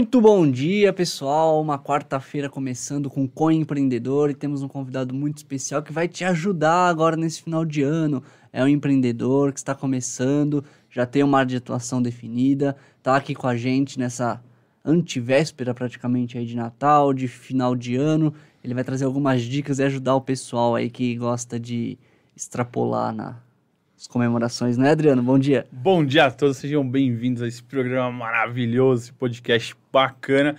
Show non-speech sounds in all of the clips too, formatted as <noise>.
Muito bom dia, pessoal. Uma quarta-feira começando com o Empreendedor e temos um convidado muito especial que vai te ajudar agora nesse final de ano. É um empreendedor que está começando, já tem uma área de atuação definida, está aqui com a gente nessa antivéspera praticamente aí de Natal, de final de ano. Ele vai trazer algumas dicas e ajudar o pessoal aí que gosta de extrapolar na, as comemorações, né, Adriano? Bom dia. Bom dia a todos, sejam bem-vindos a esse programa maravilhoso, esse podcast bacana.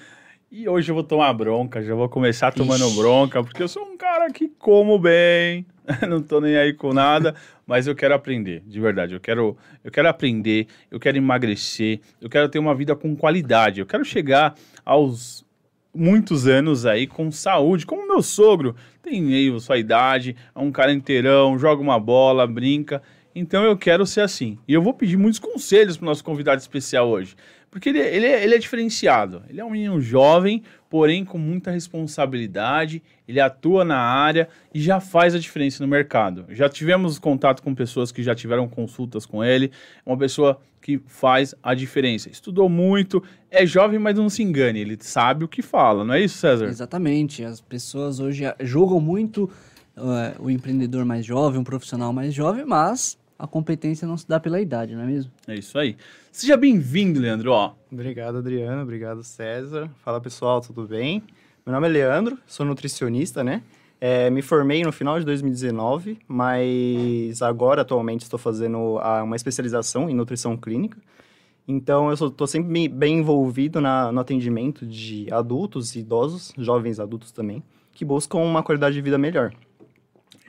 E hoje eu vou tomar bronca, já vou começar tomando Ixi. bronca, porque eu sou um cara que como bem, <laughs> não tô nem aí com nada, mas eu quero aprender, de verdade. Eu quero, eu quero aprender, eu quero emagrecer, eu quero ter uma vida com qualidade, eu quero chegar aos muitos anos aí com saúde, como meu sogro, tem meio sua idade, é um cara inteirão, joga uma bola, brinca. Então eu quero ser assim. E eu vou pedir muitos conselhos para o nosso convidado especial hoje. Porque ele, ele, é, ele é diferenciado. Ele é um menino jovem, porém com muita responsabilidade. Ele atua na área e já faz a diferença no mercado. Já tivemos contato com pessoas que já tiveram consultas com ele. É uma pessoa que faz a diferença. Estudou muito, é jovem, mas não se engane. Ele sabe o que fala, não é isso, César? Exatamente. As pessoas hoje julgam muito uh, o empreendedor mais jovem, um profissional mais jovem, mas a competência não se dá pela idade, não é mesmo? É isso aí. Seja bem-vindo, Leandro. Ó. Obrigado, Adriano. Obrigado, César. Fala, pessoal, tudo bem? Meu nome é Leandro, sou nutricionista, né? É, me formei no final de 2019, mas agora, atualmente, estou fazendo uma especialização em nutrição clínica. Então, eu estou sempre bem envolvido na, no atendimento de adultos e idosos, jovens adultos também, que buscam uma qualidade de vida melhor.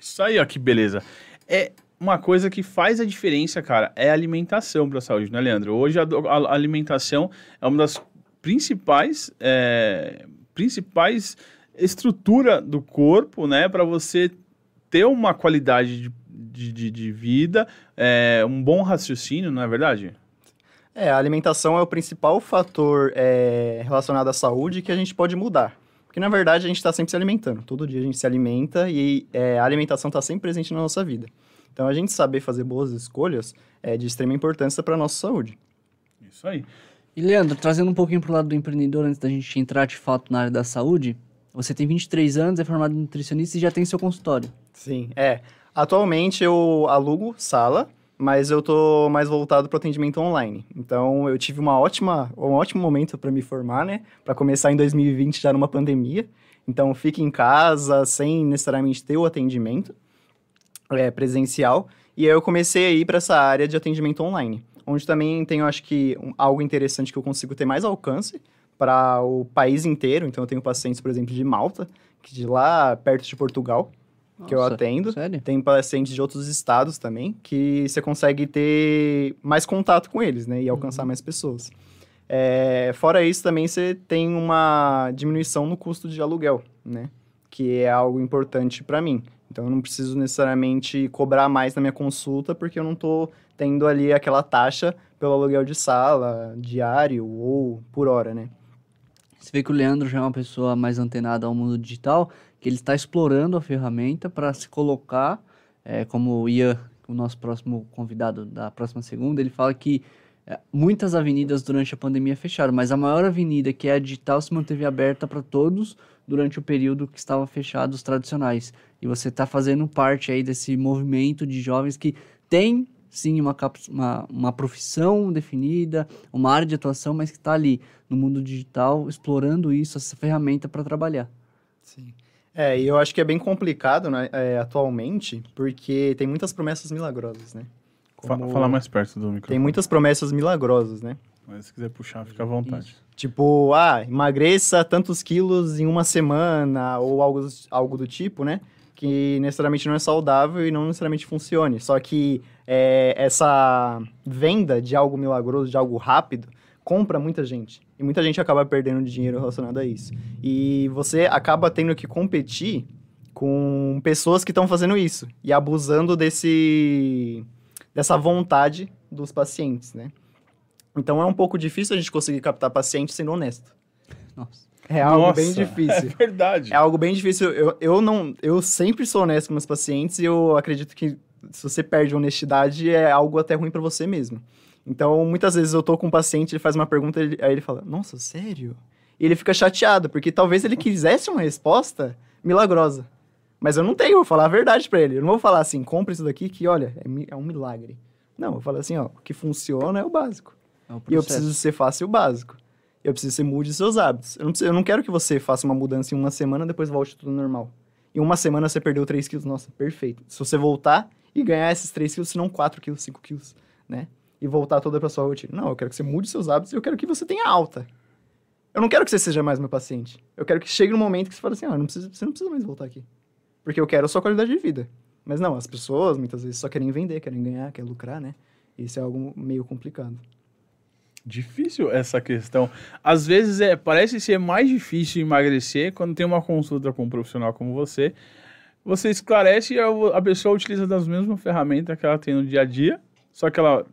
Isso aí, ó, que beleza. É, uma coisa que faz a diferença, cara, é a alimentação para a saúde, né, Leandro? Hoje a, a, alimentação é uma das principais, é, principais estrutura do corpo, né, para você ter uma qualidade de, de, de vida, é, um bom raciocínio, não é verdade? É, a alimentação é o principal fator é, relacionado à saúde que a gente pode mudar. Porque, na verdade, a gente está sempre se alimentando. Todo dia a gente se alimenta e é, a alimentação está sempre presente na nossa vida. Então, a gente saber fazer boas escolhas é de extrema importância para a nossa saúde. Isso aí. E, Leandro, trazendo um pouquinho para o lado do empreendedor, antes da gente entrar de fato na área da saúde, você tem 23 anos, é formado em nutricionista e já tem seu consultório. Sim, é. Atualmente eu alugo sala, mas eu tô mais voltado para atendimento online. Então eu tive uma ótima, um ótimo momento para me formar, né? Para começar em 2020 já numa pandemia. Então fique em casa sem necessariamente ter o atendimento é, presencial. E aí eu comecei a ir para essa área de atendimento online, onde também tenho, acho que, um, algo interessante que eu consigo ter mais alcance para o país inteiro. Então eu tenho pacientes, por exemplo, de Malta, que de lá perto de Portugal, Nossa, que eu atendo. Sério? Tem pacientes de outros estados também, que você consegue ter mais contato com eles, né? E alcançar uhum. mais pessoas. É, fora isso, também você tem uma diminuição no custo de aluguel, né? Que é algo importante para mim. Então eu não preciso necessariamente cobrar mais na minha consulta, porque eu não estou tendo ali aquela taxa pelo aluguel de sala, diário ou por hora, né? Você vê que o Leandro já é uma pessoa mais antenada ao mundo digital, que ele está explorando a ferramenta para se colocar, é, como o Ian, o nosso próximo convidado da próxima segunda, ele fala que é, muitas avenidas durante a pandemia fecharam, mas a maior avenida, que é a digital, se manteve aberta para todos durante o período que estava fechado os tradicionais. E você está fazendo parte aí desse movimento de jovens que tem sim uma, uma, uma profissão definida, uma área de atuação, mas que está ali no mundo digital explorando isso, essa ferramenta para trabalhar. Sim. É, e eu acho que é bem complicado né, é, atualmente, porque tem muitas promessas milagrosas, né? Como... Fala mais perto do microfone. Tem muitas promessas milagrosas, né? Mas se quiser puxar, fica à vontade. Isso. Tipo, ah, emagreça tantos quilos em uma semana, ou algo, algo do tipo, né? Que necessariamente não é saudável e não necessariamente funcione. Só que é, essa venda de algo milagroso, de algo rápido, compra muita gente. E muita gente acaba perdendo dinheiro relacionado a isso. E você acaba tendo que competir com pessoas que estão fazendo isso e abusando desse dessa vontade dos pacientes, né? Então é um pouco difícil a gente conseguir captar paciente sendo honesto. Nossa. É algo Nossa, bem difícil. <laughs> É verdade. É algo bem difícil. Eu, eu, não, eu sempre sou honesto com meus pacientes e eu acredito que se você perde honestidade é algo até ruim para você mesmo. Então, muitas vezes eu tô com um paciente, ele faz uma pergunta, ele, aí ele fala, nossa, sério? E ele fica chateado, porque talvez ele quisesse uma resposta milagrosa. Mas eu não tenho, vou falar a verdade para ele. Eu não vou falar assim, compre isso daqui que, olha, é, é um milagre. Não, eu falo assim, ó, o que funciona é o básico. É e eu preciso ser fácil o básico. Eu preciso que você mude seus hábitos. Eu não, preciso, eu não quero que você faça uma mudança em uma semana depois volte tudo normal. Em uma semana você perdeu 3 quilos, nossa, perfeito. Se você voltar e ganhar esses 3 quilos, se não 4 quilos, 5 quilos, né? E voltar toda pra sua rotina. Não, eu quero que você mude seus hábitos e eu quero que você tenha alta. Eu não quero que você seja mais meu paciente. Eu quero que chegue um momento que você fale assim, ah, não precisa, você não precisa mais voltar aqui. Porque eu quero a sua qualidade de vida. Mas não, as pessoas muitas vezes só querem vender, querem ganhar, querem lucrar, né? Isso é algo meio complicado. Difícil essa questão. Às vezes é, parece ser mais difícil emagrecer quando tem uma consulta com um profissional como você. Você esclarece e a pessoa utiliza das mesmas ferramentas que ela tem no dia a dia, só que ela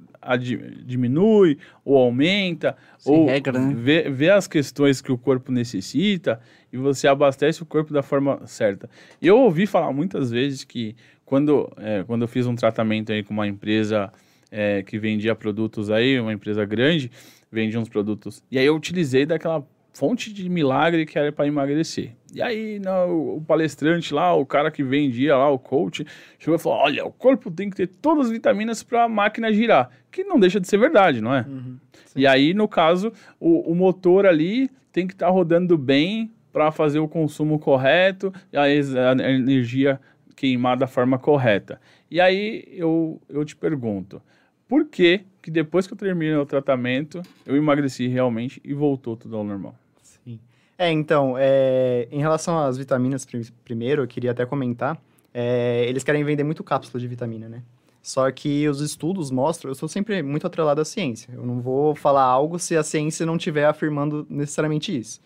diminui ou aumenta, Sem ou regra, né? vê, vê as questões que o corpo necessita e você abastece o corpo da forma certa. Eu ouvi falar muitas vezes que quando, é, quando eu fiz um tratamento aí com uma empresa é, que vendia produtos aí, uma empresa grande, vendia uns produtos, e aí eu utilizei daquela fonte de milagre que era para emagrecer. E aí, não, o palestrante lá, o cara que vendia lá, o coach, chegou e falou: Olha, o corpo tem que ter todas as vitaminas para a máquina girar. Que não deixa de ser verdade, não é? Uhum, e aí, no caso, o, o motor ali tem que estar tá rodando bem para fazer o consumo correto e a, a energia queimar da forma correta. E aí eu, eu te pergunto, por que que depois que eu terminei o tratamento, eu emagreci realmente e voltou tudo ao normal? Sim. É, então, é, em relação às vitaminas, primeiro, eu queria até comentar, é, eles querem vender muito cápsula de vitamina, né? Só que os estudos mostram, eu sou sempre muito atrelado à ciência. Eu não vou falar algo se a ciência não estiver afirmando necessariamente isso.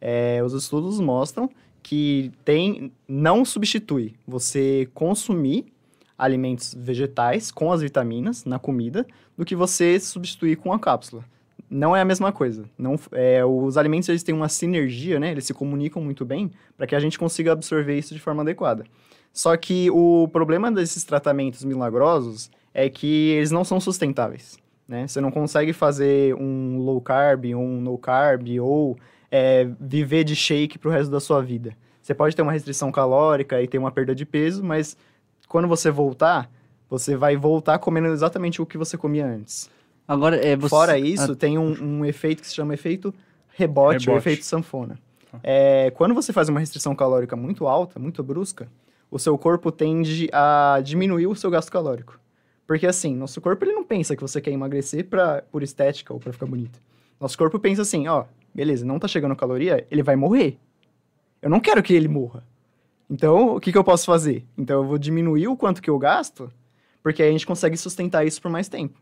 É, os estudos mostram que tem não substitui você consumir alimentos vegetais com as vitaminas na comida do que você substituir com a cápsula. Não é a mesma coisa. Não, é, os alimentos eles têm uma sinergia, né? Eles se comunicam muito bem para que a gente consiga absorver isso de forma adequada. Só que o problema desses tratamentos milagrosos é que eles não são sustentáveis. Né? Você não consegue fazer um low carb, um no carb ou é, viver de shake para o resto da sua vida. Você pode ter uma restrição calórica e ter uma perda de peso, mas quando você voltar, você vai voltar comendo exatamente o que você comia antes. Agora, é, você... Fora isso, ah. tem um, um, efeito que se chama efeito rebote, rebote. ou efeito sanfona. Ah. É, quando você faz uma restrição calórica muito alta, muito brusca, o seu corpo tende a diminuir o seu gasto calórico. Porque assim, nosso corpo ele não pensa que você quer emagrecer pra, por estética ou para ficar bonito. Nosso corpo pensa assim, ó, beleza, não tá chegando caloria, ele vai morrer. Eu não quero que ele morra. Então, o que, que eu posso fazer? Então, eu vou diminuir o quanto que eu gasto, porque aí a gente consegue sustentar isso por mais tempo.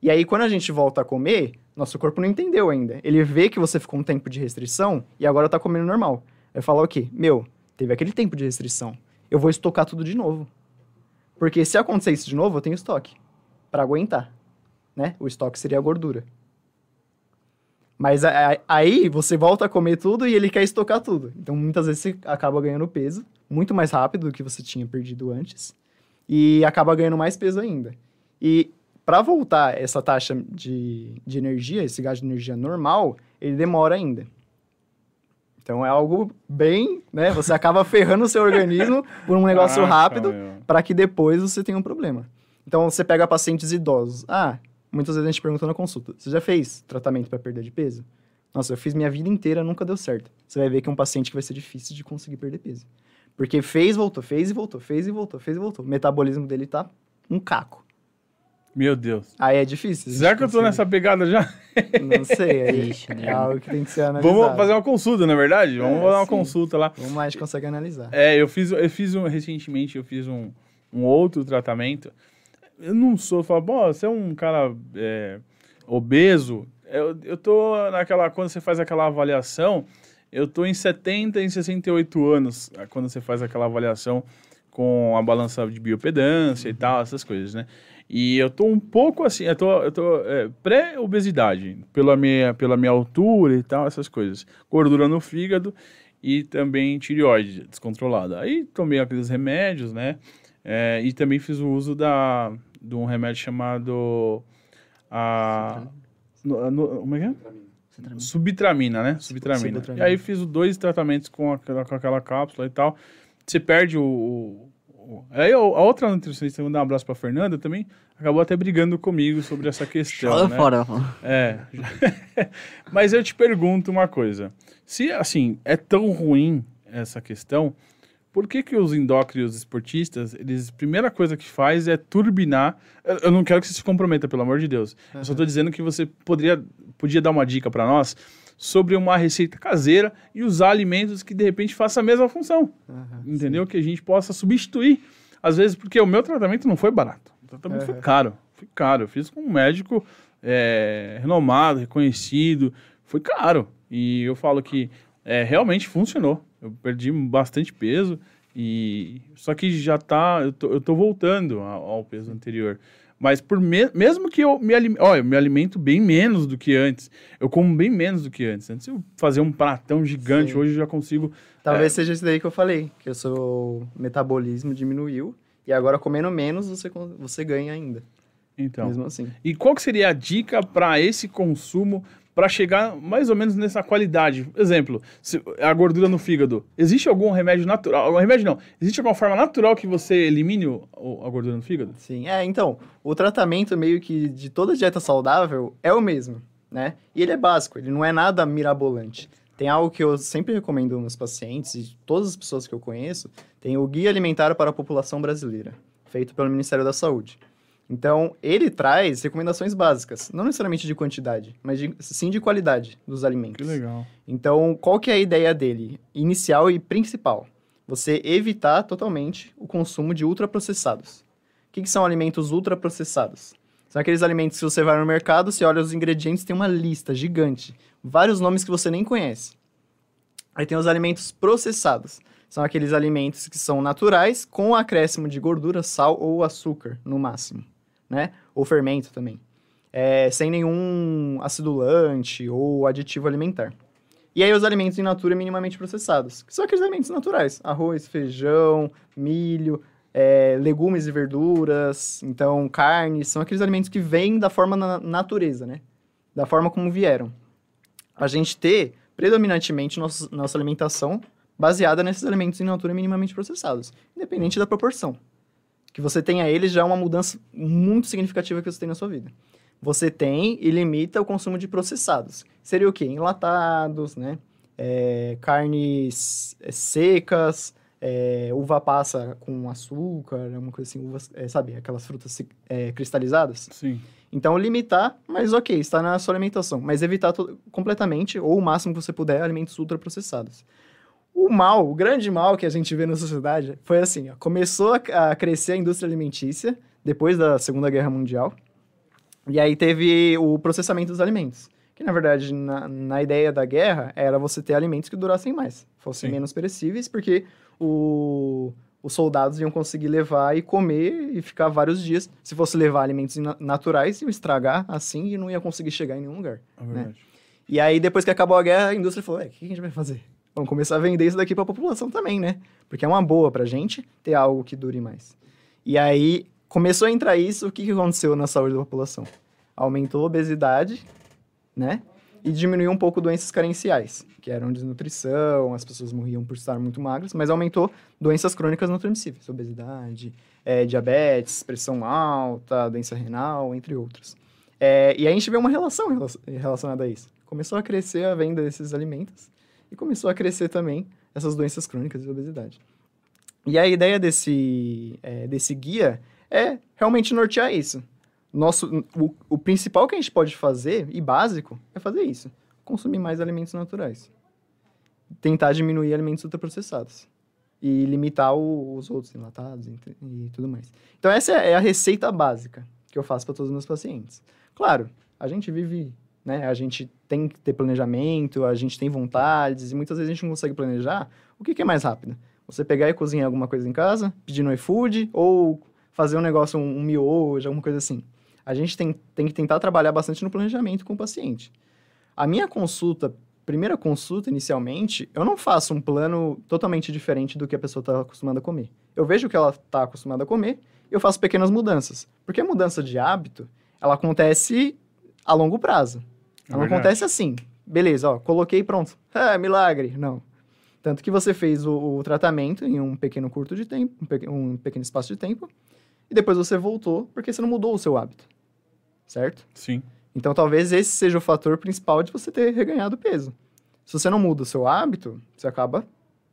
E aí, quando a gente volta a comer, nosso corpo não entendeu ainda. Ele vê que você ficou um tempo de restrição e agora tá comendo normal. Vai falar o quê? Meu, teve aquele tempo de restrição. Eu vou estocar tudo de novo. Porque se acontecer isso de novo, eu tenho estoque para aguentar, né? O estoque seria a gordura. Mas aí você volta a comer tudo e ele quer estocar tudo. Então muitas vezes você acaba ganhando peso muito mais rápido do que você tinha perdido antes e acaba ganhando mais peso ainda. E para voltar essa taxa de, de energia, esse gasto de energia normal, ele demora ainda. Então é algo bem, né? Você acaba <laughs> ferrando o seu organismo por um negócio ah, rápido para que depois você tenha um problema. Então você pega pacientes idosos. Ah, muitas vezes a gente pergunta na consulta: você já fez tratamento para perda de peso? Nossa, eu fiz minha vida inteira, nunca deu certo. Você vai ver que é um paciente que vai ser difícil de conseguir perder peso. Porque fez, voltou, fez e voltou, fez e voltou, fez e voltou. O metabolismo dele tá um caco. Meu Deus. Aí é difícil. Será que eu tô nessa pegada já? Não sei. Aí Ixi, é algo que tem que ser analisado. Vamos fazer uma consulta, na é verdade? Vamos é, dar uma sim. consulta lá. Vamos lá, a gente consegue analisar. É, eu fiz, eu fiz um, recentemente, eu fiz um, um outro tratamento eu não sou, falo, bom, você é um cara é, obeso, eu, eu tô naquela, quando você faz aquela avaliação, eu tô em 70, em 68 anos, quando você faz aquela avaliação com a balança de biopedância e tal, essas coisas, né? E eu tô um pouco assim, eu tô, eu tô é, pré-obesidade, pela minha, pela minha altura e tal, essas coisas. Gordura no fígado e também tireoide descontrolada. Aí tomei aqueles remédios, né? É, e também fiz o uso da, de um remédio chamado a, no- no- como é que é? Cetramina. Subtramina, né? Subtramina. Subtramina. E aí fiz os dois tratamentos com aquela, com aquela cápsula e tal. Você perde o. o- Aí a outra nutricionista, vou dar um abraço pra Fernanda também, acabou até brigando comigo sobre essa questão. Joga né? fora. É. <laughs> Mas eu te pergunto uma coisa. Se, assim, é tão ruim essa questão, por que que os endócrinos esportistas, eles, primeira coisa que faz é turbinar... Eu, não quero que você se comprometa, pelo amor de Deus. Eu só tô dizendo que você poderia, podia dar uma dica para nós sobre uma receita caseira e usar alimentos que, de repente, façam a mesma função. Aham, Entendeu? Que a gente possa substituir. Às vezes, porque o meu tratamento não foi barato. O tratamento foi Aham. caro. Foi caro. Eu fiz com um médico é, renomado, reconhecido. Foi caro. E eu falo que é, realmente funcionou. Eu perdi bastante peso. E só que já tá. Eu tô, eu tô voltando ao, ao peso anterior. Mas por me- mesmo que eu me alimento. Olha, eu me alimento bem menos do que antes. Eu como bem menos do que antes. Antes eu fazia um pratão gigante, Sim. hoje eu já consigo Talvez seja isso daí que eu falei, que o seu metabolismo diminuiu e agora comendo menos você, você ganha ainda. Então. Mesmo assim. E qual que seria a dica para esse consumo para chegar mais ou menos nessa qualidade? Exemplo, a gordura no fígado. Existe algum remédio natural? Algum remédio não. Existe alguma forma natural que você elimine o- a gordura no fígado? Sim, é, então, o tratamento meio que de toda dieta saudável é o mesmo, né? E ele é básico, ele não é nada mirabolante. Tem algo que eu sempre recomendo nos pacientes e todas as pessoas que eu conheço, tem o Guia Alimentar para a População Brasileira, feito pelo Ministério da Saúde. Então, ele traz recomendações básicas, não necessariamente de quantidade, mas de- sim de qualidade dos alimentos. Que legal. Então, qual que é a ideia dele? Inicial e principal. Você evitar totalmente o consumo de ultraprocessados. O que, que são alimentos ultraprocessados? São aqueles alimentos que você vai no mercado, você olha os ingredientes, tem uma lista gigante. Vários nomes que você nem conhece. Aí tem os alimentos processados. São aqueles alimentos que são naturais, com acréscimo de gordura, sal ou açúcar, no máximo. Né? Ou fermento também. É, sem nenhum acidulante ou aditivo alimentar. E aí os alimentos in natura minimamente processados, que são aqueles alimentos naturais. Arroz, feijão, milho, é, legumes e verduras, então carnes, são aqueles alimentos que vêm da forma na natureza, né? Da forma como vieram. A gente ter, predominantemente, nossa, nossa alimentação baseada nesses alimentos in natura minimamente processados, independente da proporção. Que você tenha eles já é uma mudança muito significativa que você tem na sua vida. Você tem e limita o consumo de processados. Seria o quê? Enlatados, né? É, carnes é, secas, é, uva passa com açúcar, uma coisa assim, uvas, é, sabe? Aquelas frutas é, cristalizadas. Sim. Então, limitar, mas ok, está na sua alimentação. Mas evitar completamente, ou o máximo que você puder, alimentos ultraprocessados. O mal, o grande mal que a gente vê na sociedade foi assim, ó, começou a, a crescer a indústria alimentícia depois da Segunda Guerra Mundial, e aí teve o processamento dos alimentos. Que, na verdade, na, na ideia da guerra, era você ter alimentos que durassem mais, fossem Sim. menos perecíveis, porque o, os soldados iam conseguir levar e comer e ficar vários dias. Se fosse levar alimentos na- naturais, iam estragar assim e não ia conseguir chegar em nenhum lugar. É verdade. E aí, depois que acabou a guerra, a indústria falou: "Ué, o que a gente vai fazer? Vamos começar a vender isso daqui para a população também, né? Porque é uma boa pra gente ter algo que dure mais. E aí, começou a entrar isso, o que, que aconteceu na saúde da população? Aumentou a obesidade, né? E diminuiu um pouco doenças carenciais, que eram desnutrição, as pessoas morriam por estar muito magras, mas aumentou doenças crônicas não transmissíveis, obesidade, eh, diabetes, pressão alta, doença renal, entre outras. É, e aí a gente vê uma relação rela- relacionada a isso. Começou a crescer a venda desses alimentos e começou a crescer também essas doenças crônicas e obesidade. E a ideia desse, é, desse guia é realmente nortear isso. Nosso, o, o principal que a gente pode fazer, e básico, é fazer isso. Consumir mais alimentos naturais. Tentar diminuir alimentos ultraprocessados. E limitar o- os outros enlatados entre- e tudo mais. Então essa é a receita básica que eu faço para todos os meus pacientes. Claro, a gente vive, né? A gente tem que ter planejamento, a gente tem vontades, e muitas vezes a gente não consegue planejar. O que, que é mais rápido? Você pegar e cozinhar alguma coisa em casa, pedir no iFood, ou fazer um negócio, um, um miojo, alguma coisa assim. A gente tem, tem que tentar trabalhar bastante no planejamento com o paciente. A minha consulta, primeira consulta inicialmente, eu não faço um plano totalmente diferente do que a pessoa está acostumada a comer. Eu vejo o que ela está acostumada a comer e eu faço pequenas mudanças. Porque a mudança de hábito, ela acontece a longo prazo. É Não acontece assim. Beleza, ó, coloquei pronto. É, milagre. Não. Tanto que você fez o, o tratamento em um pequeno curto de tempo, um, pequ- um pequeno espaço de tempo, e depois você voltou porque você não mudou o seu hábito. Certo? Sim. Então talvez esse seja o fator principal de você ter reganhado peso. Se você não muda o seu hábito, você acaba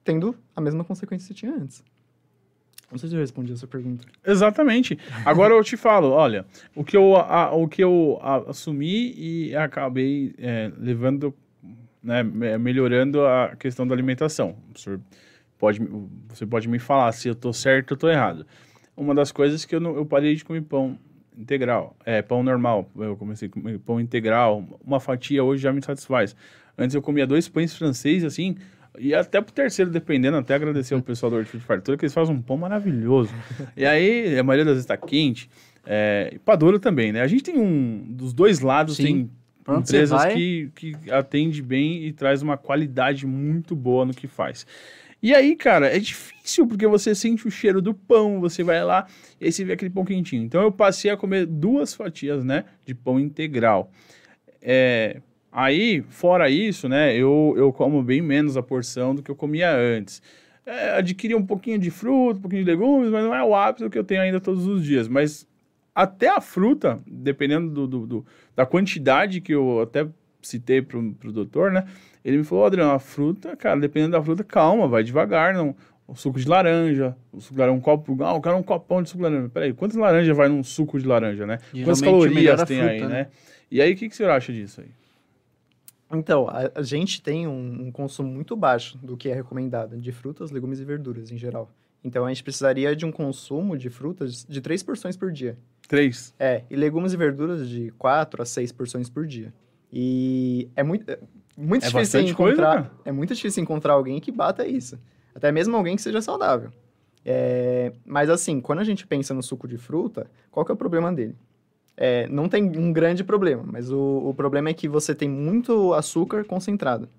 tendo a mesma consequência que você tinha antes. Não sei se eu respondi a sua pergunta. Exatamente. Agora eu te falo, olha, o que eu, a- o que eu a- assumi e acabei é, levando, né, me- melhorando a questão da alimentação. O pode, você pode me falar se eu tô certo ou tô errado. Uma das coisas que eu, não, eu parei de comer pão integral, é, pão normal. Eu comecei a comer pão integral, uma fatia hoje já me satisfaz. Antes eu comia dois pães franceses, assim, e até pro terceiro, dependendo, até agradecer ao pessoal do Hortifruti Fartura, que eles fazem um pão maravilhoso. e aí, a maioria das vezes tá quente. É, e Padura também, né? A gente tem um, dos dois lados, Sim. tem você empresas que, que atende bem e traz uma qualidade muito boa no que faz. E aí, cara, é difícil porque você sente o cheiro do pão, você vai lá e aí você vê aquele pão quentinho. Então eu passei a comer duas fatias, né, de pão integral. É, aí, fora isso, né, eu, eu como bem menos a porção do que eu comia antes. É, adquiri um pouquinho de fruta, um pouquinho de legumes, mas não é o hábito que eu tenho ainda todos os dias. Mas até a fruta, dependendo do, do- do- da quantidade que eu até citei pro, pro doutor, né? Ele me falou, Adriano, a fruta, cara, dependendo da fruta, calma, vai devagar, não. O suco de laranja, o suco de laranja, um copo, ah, eu quero um copão de suco de laranja. Peraí, quantas laranjas vai num suco de laranja, né? Quantas Geralmente, calorias tem fruta, aí, né? né? E aí, o que, que o senhor acha disso aí? Então, a, a gente tem um, um consumo muito baixo do que é recomendado de frutas, legumes e verduras em geral. Então, a gente precisaria de um consumo de frutas de três porções por dia. Três. É, e legumes e verduras de quatro a seis porções por dia. E é muito, é muito É difícil coisa, encontrar, cara. é muito difícil encontrar alguém que bata isso. Até mesmo alguém que seja saudável. É, mas assim, quando a gente pensa no suco de fruta, qual que é o problema dele? É, não tem um grande problema, mas o, o problema é que você tem muito açúcar concentrado.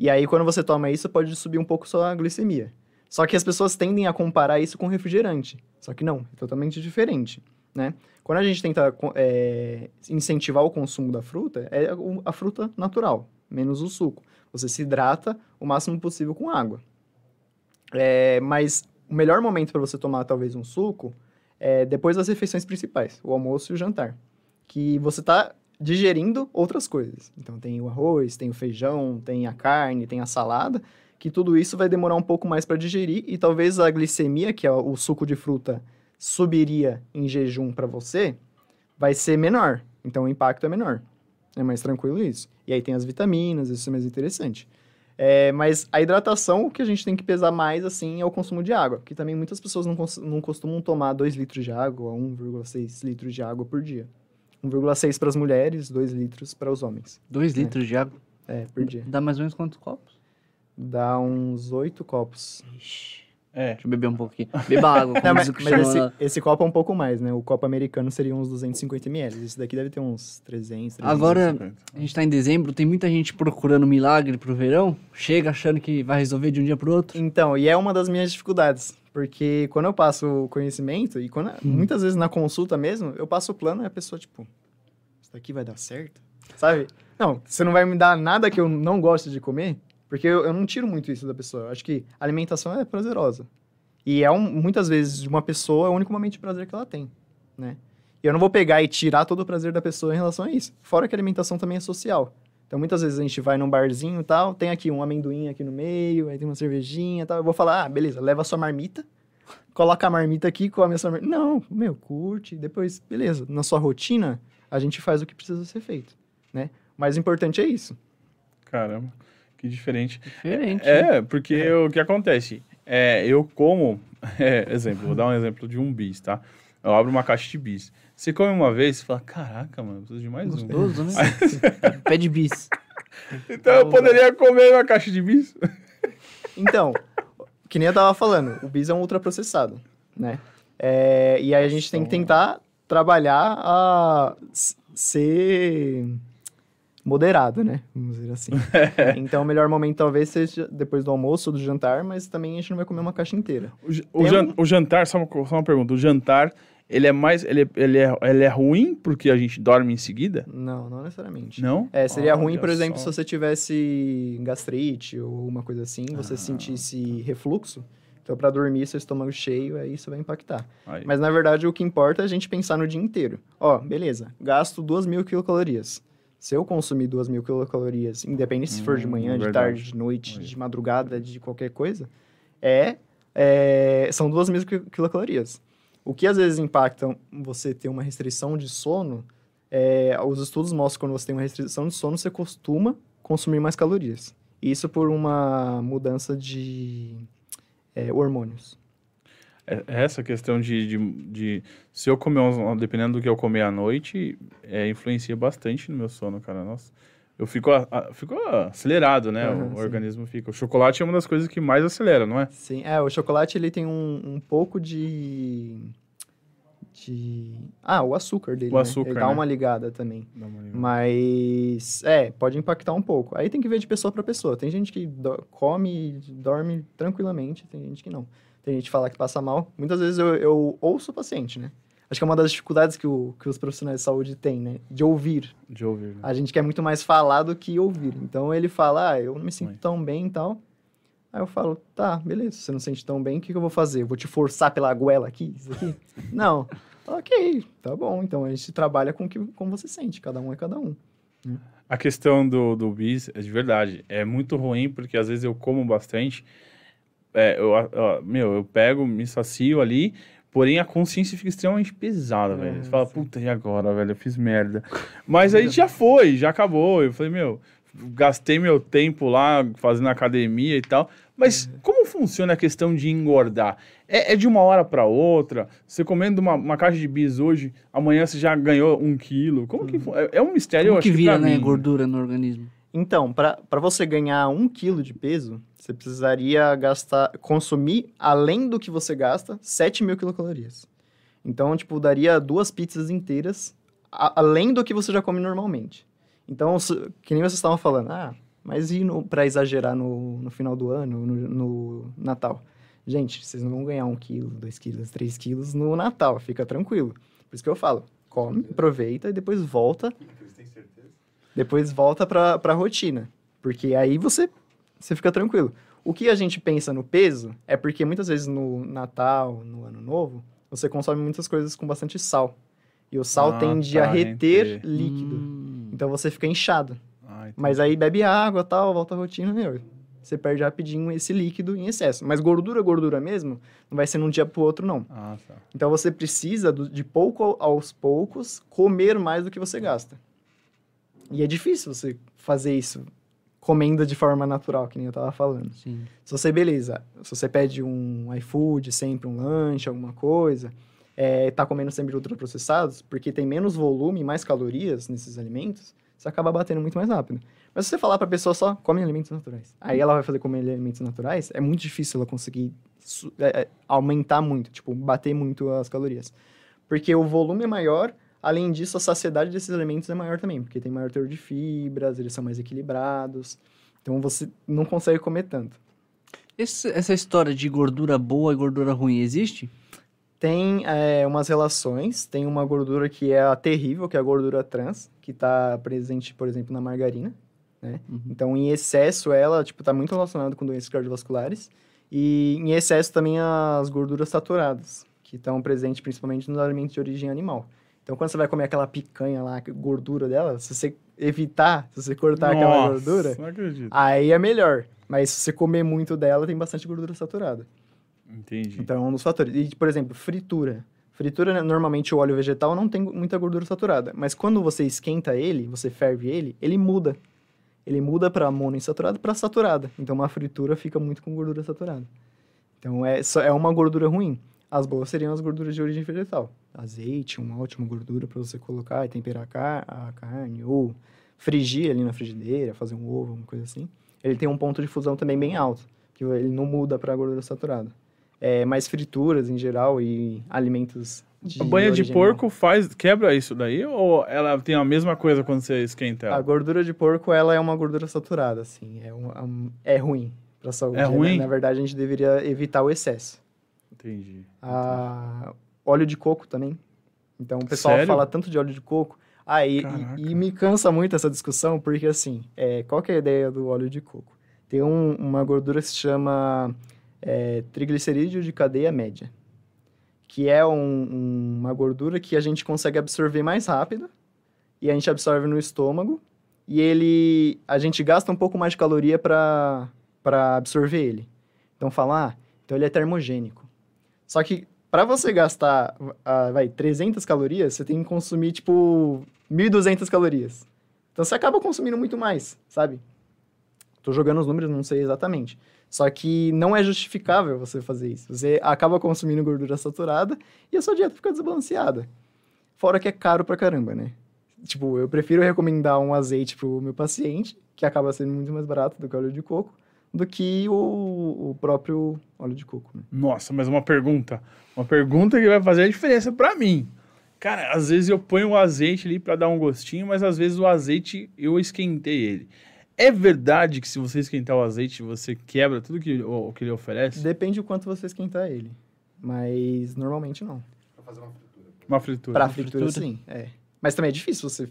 E aí, quando você toma isso, pode subir um pouco sua glicemia. Só que as pessoas tendem a comparar isso com refrigerante. Só que não, é totalmente diferente, né? Quando a gente tenta é, incentivar o consumo da fruta, é a fruta natural, menos o suco. Você se hidrata o máximo possível com água. É, mas o melhor momento para você tomar talvez um suco é depois das refeições principais, o almoço e o jantar. Que você está digerindo outras coisas. Então tem o arroz, tem o feijão, tem a carne, tem a salada, que tudo isso vai demorar um pouco mais para digerir e talvez a glicemia, que é o suco de fruta, subiria em jejum para você, vai ser menor. Então o impacto é menor. É mais tranquilo isso. E aí tem as vitaminas, isso é mais interessante. É, mas a hidratação, o que a gente tem que pesar mais, assim, é o consumo de água. Porque também muitas pessoas não, não costumam tomar 2 litros de água, 1,6 litros de água por dia. 1,6 para as mulheres, 2 litros para os homens. Dois litros de água. É, por dia. Dá mais ou menos quantos copos? Dá uns 8 copos. É. Deixa eu beber um pouquinho. Beba água, como Não, mas, mas esse, esse copo é um pouco mais, né? O copo americano seria uns 250 ml. Esse daqui deve ter uns 300, 350. Agora, a gente tá em dezembro, tem muita gente procurando milagre pro verão, chega achando que vai resolver de um dia pro outro. Então, e é uma das minhas dificuldades. Porque quando eu passo o conhecimento, e quando, muitas vezes na consulta mesmo, eu passo o plano e a pessoa, tipo, isso daqui vai dar certo? Sabe? Não, você não vai me dar nada que eu não gosto de comer, porque eu, eu não tiro muito isso da pessoa. Eu acho que alimentação é prazerosa. E é um, muitas vezes de uma pessoa é o único momento de prazer que ela tem, né? E eu não vou pegar e tirar todo o prazer da pessoa em relação a isso. Fora que a alimentação também é social. Então, muitas vezes a gente vai num barzinho e tal, tem aqui um amendoim aqui no meio, aí tem uma cervejinha e tal. Eu vou falar, ah, beleza, leva a sua marmita, coloca a marmita aqui, come a sua marmita. Não, meu, curte, depois, beleza. Na sua rotina, a gente faz o que precisa ser feito, né? O mais importante é isso. Caramba, que diferente. Diferente. né? É, porque o que acontece? É, eu como, <laughs> é, exemplo, vou dar um exemplo de um bis, tá? Eu abro uma caixa de bis. Você come uma vez e fala, caraca, mano, eu preciso de mais um. Gostoso, né? <laughs> Pé de bis. Então eu poderia comer uma caixa de bis? Então, que nem eu tava falando, o bis é um ultraprocessado, né? É, e aí a gente tem que tentar trabalhar a ser moderado, né? Vamos dizer assim. <laughs> então, o melhor momento talvez seja depois do almoço ou do jantar, mas também a gente não vai comer uma caixa inteira. O, jan- um- o jantar, só uma, só uma pergunta, o jantar, ele é mais. Ele, ele, é, ele é ruim porque a gente dorme em seguida? Não, não necessariamente. Não? É, seria Olha ruim, por exemplo, só. se você tivesse gastrite ou uma coisa assim, você Ah. sentisse refluxo. Então, para dormir, seu estômago cheio, aí isso vai impactar. Aí. Mas, na verdade, o que importa é a gente pensar no dia inteiro. Ó, beleza, gasto 2 mil quilocalorias. Se eu consumir 2 mil quilocalorias, independente se for de Hum, manhã, de verdade. tarde, de noite, Aí. de madrugada, de qualquer coisa, é, é, são 2 mil qui- quilocalorias. O que às vezes impacta você ter uma restrição de sono, é, os estudos mostram que quando você tem uma restrição de sono, você costuma consumir mais calorias. Isso por uma mudança de é, hormônios. É- Essa questão de, de, de- Se eu comer, dependendo do que eu comer à noite, é, influencia bastante no meu sono, cara. Nossa. Eu fico, a- a- fico acelerado, né? Aham, o sim. organismo fica. O chocolate é uma das coisas que mais acelera, não é? Sim, é, o chocolate ele tem um, um pouco de. de. Ah, o açúcar dele. O né? açúcar, Ele dá né? uma ligada também. Dá uma ligada. Mas. É, pode impactar um pouco. Aí tem que ver de pessoa para pessoa. Tem gente que do- come e dorme tranquilamente, tem gente que não. Tem gente que fala que passa mal. Muitas vezes eu, eu ouço o paciente, né? Acho que é uma das dificuldades que, o- que os profissionais de saúde têm, né? De ouvir. De ouvir. né? A gente quer muito mais falar do que ouvir. Então ele fala, ah, eu não me sinto tão bem e tal. Aí eu falo, tá, beleza, você não se sente tão bem, o que, que eu vou fazer? Eu vou te forçar pela goela aqui, isso aqui? <laughs> não. Ok, tá bom. Então a gente trabalha com o que como você sente, cada um é cada um. A questão do, do bis, é de verdade, é muito ruim porque às vezes eu como bastante. É, eu, ó, meu, eu pego, me sacio ali, porém a consciência fica extremamente pesada, É, velho. Você fala, sim. puta, e agora, velho? Eu fiz merda. Mas aí <laughs> já foi, já acabou. Eu falei, meu, gastei meu tempo lá fazendo academia e tal. Mas Uhum. como funciona a questão de engordar? É, é de uma hora para outra? Você comendo uma, uma caixa de bis hoje, amanhã você já ganhou um quilo? Como que fu- é, é um mistério, eu Como acho que vira, pra né, mim. gordura no organismo? Então, para você ganhar um quilo de peso, você precisaria gastar, consumir, além do que você gasta, 7 mil quilocalorias. Então, tipo, daria duas pizzas inteiras, a- além do que você já come normalmente. Então, que nem vocês estavam falando, ah, mas e pra exagerar no, no final do ano, no, no Natal? Gente, vocês não vão ganhar um quilo, dois quilos, três quilos no Natal, fica tranquilo. Por isso que eu falo, come, aproveita e depois volta depois volta pra, pra rotina. Porque aí você, você fica tranquilo. O que a gente pensa no peso é porque muitas vezes no Natal, no Ano Novo, você consome muitas coisas com bastante sal. E o sal Ah, tende tá, a reter líquido. Hum. Então você fica inchado. Ah. Mas aí bebe água tal, volta à rotina, meu. Você perde rapidinho esse líquido em excesso. Mas gordura, gordura mesmo, não vai ser num dia pro outro, não. Ah, tá. Então você precisa, do- de pouco aos poucos, comer mais do que você gasta. E é difícil você fazer isso comendo de forma natural, que nem eu tava falando. Sim. Se você, beleza, se você pede um iFood, sempre um lanche, alguma coisa, é, tá comendo sempre ultraprocessados, porque tem menos volume e mais calorias nesses alimentos, você acaba batendo muito mais rápido. Mas se você falar pra pessoa só, come alimentos naturais, aí ela vai fazer comer alimentos naturais, é muito difícil ela conseguir é, é, aumentar muito, tipo, bater muito as calorias. Porque o volume é maior, além disso, a saciedade desses alimentos é maior também, porque tem maior teor de fibras, eles são mais equilibrados, então você não consegue comer tanto. Esse- essa história de gordura boa e gordura ruim existe? Tem é, umas relações, tem uma gordura que é a terrível, que é a gordura trans, que está presente, por exemplo, na margarina, né? Uhum. Então, em excesso, ela, tipo, tá muito relacionada com doenças cardiovasculares. E em excesso também as gorduras saturadas, que estão presentes principalmente nos alimentos de origem animal. Então, quando você vai comer aquela picanha lá, a gordura dela, se você evitar, se você cortar aquela Nossa, gordura, Não acredito. aí é melhor. Mas se você comer muito dela, tem bastante gordura saturada. Entendi. Então, é um dos fatores. E, por exemplo, fritura. Fritura, né, normalmente o óleo vegetal não tem muita gordura saturada. Mas quando você esquenta ele, você ferve ele, ele muda. Ele muda para monoinsaturada para saturada. Então, uma fritura fica muito com gordura saturada. Então, é, é uma gordura ruim. As boas seriam as gorduras de origem vegetal. Azeite, uma ótima gordura para você colocar e temperar a, car- a carne. Ou frigir ali na frigideira, fazer um ovo, uma coisa assim. Ele tem um ponto de fusão também bem alto, que ele não muda para gordura saturada é, mais frituras em geral e alimentos de a banha de porco faz quebra isso daí ou ela tem a mesma coisa quando você esquenta ela? A gordura de porco, ela é uma gordura saturada, assim, é, um, é um- é ruim para saúde. É né? ruim? Na verdade, a gente deveria evitar o excesso. Entendi. A- óleo de coco também. Então o pessoal Sério? fala tanto de óleo de coco. Ah, e, e- e me cansa muito essa discussão, porque assim, é, qual que é a ideia do óleo de coco? Tem um- uma gordura que se chama é, triglicerídeo de cadeia média, que é um- um- uma gordura que a gente consegue absorver mais rápido, e a gente absorve no estômago, e ele a gente gasta um pouco mais de caloria para absorver ele. Então fala, ah, então ele é termogênico. Só que para você gastar, ah, vai, 300 calorias, você tem que consumir, tipo, 1.200 calorias. Então você acaba consumindo muito mais, sabe? Tô jogando os números, não sei exatamente. Só que não é justificável você fazer isso. Você acaba consumindo gordura saturada e a sua dieta fica desbalanceada. Fora que é caro pra caramba, né? Tipo, eu prefiro recomendar um azeite pro meu paciente, que acaba sendo muito mais barato do que óleo de coco, do que o, o próprio óleo de coco, né? Nossa, mas uma pergunta. Uma pergunta que vai fazer a diferença pra mim. Cara, às vezes eu ponho o azeite ali pra dar um gostinho, mas às vezes o azeite eu esquentei ele. É verdade que se você esquentar o azeite, você quebra tudo que, o, o que ele oferece? Depende o quanto você esquentar ele. Mas normalmente não. Uma fritura. Pra Uma fritura, fritura? sim, é. Mas também é difícil você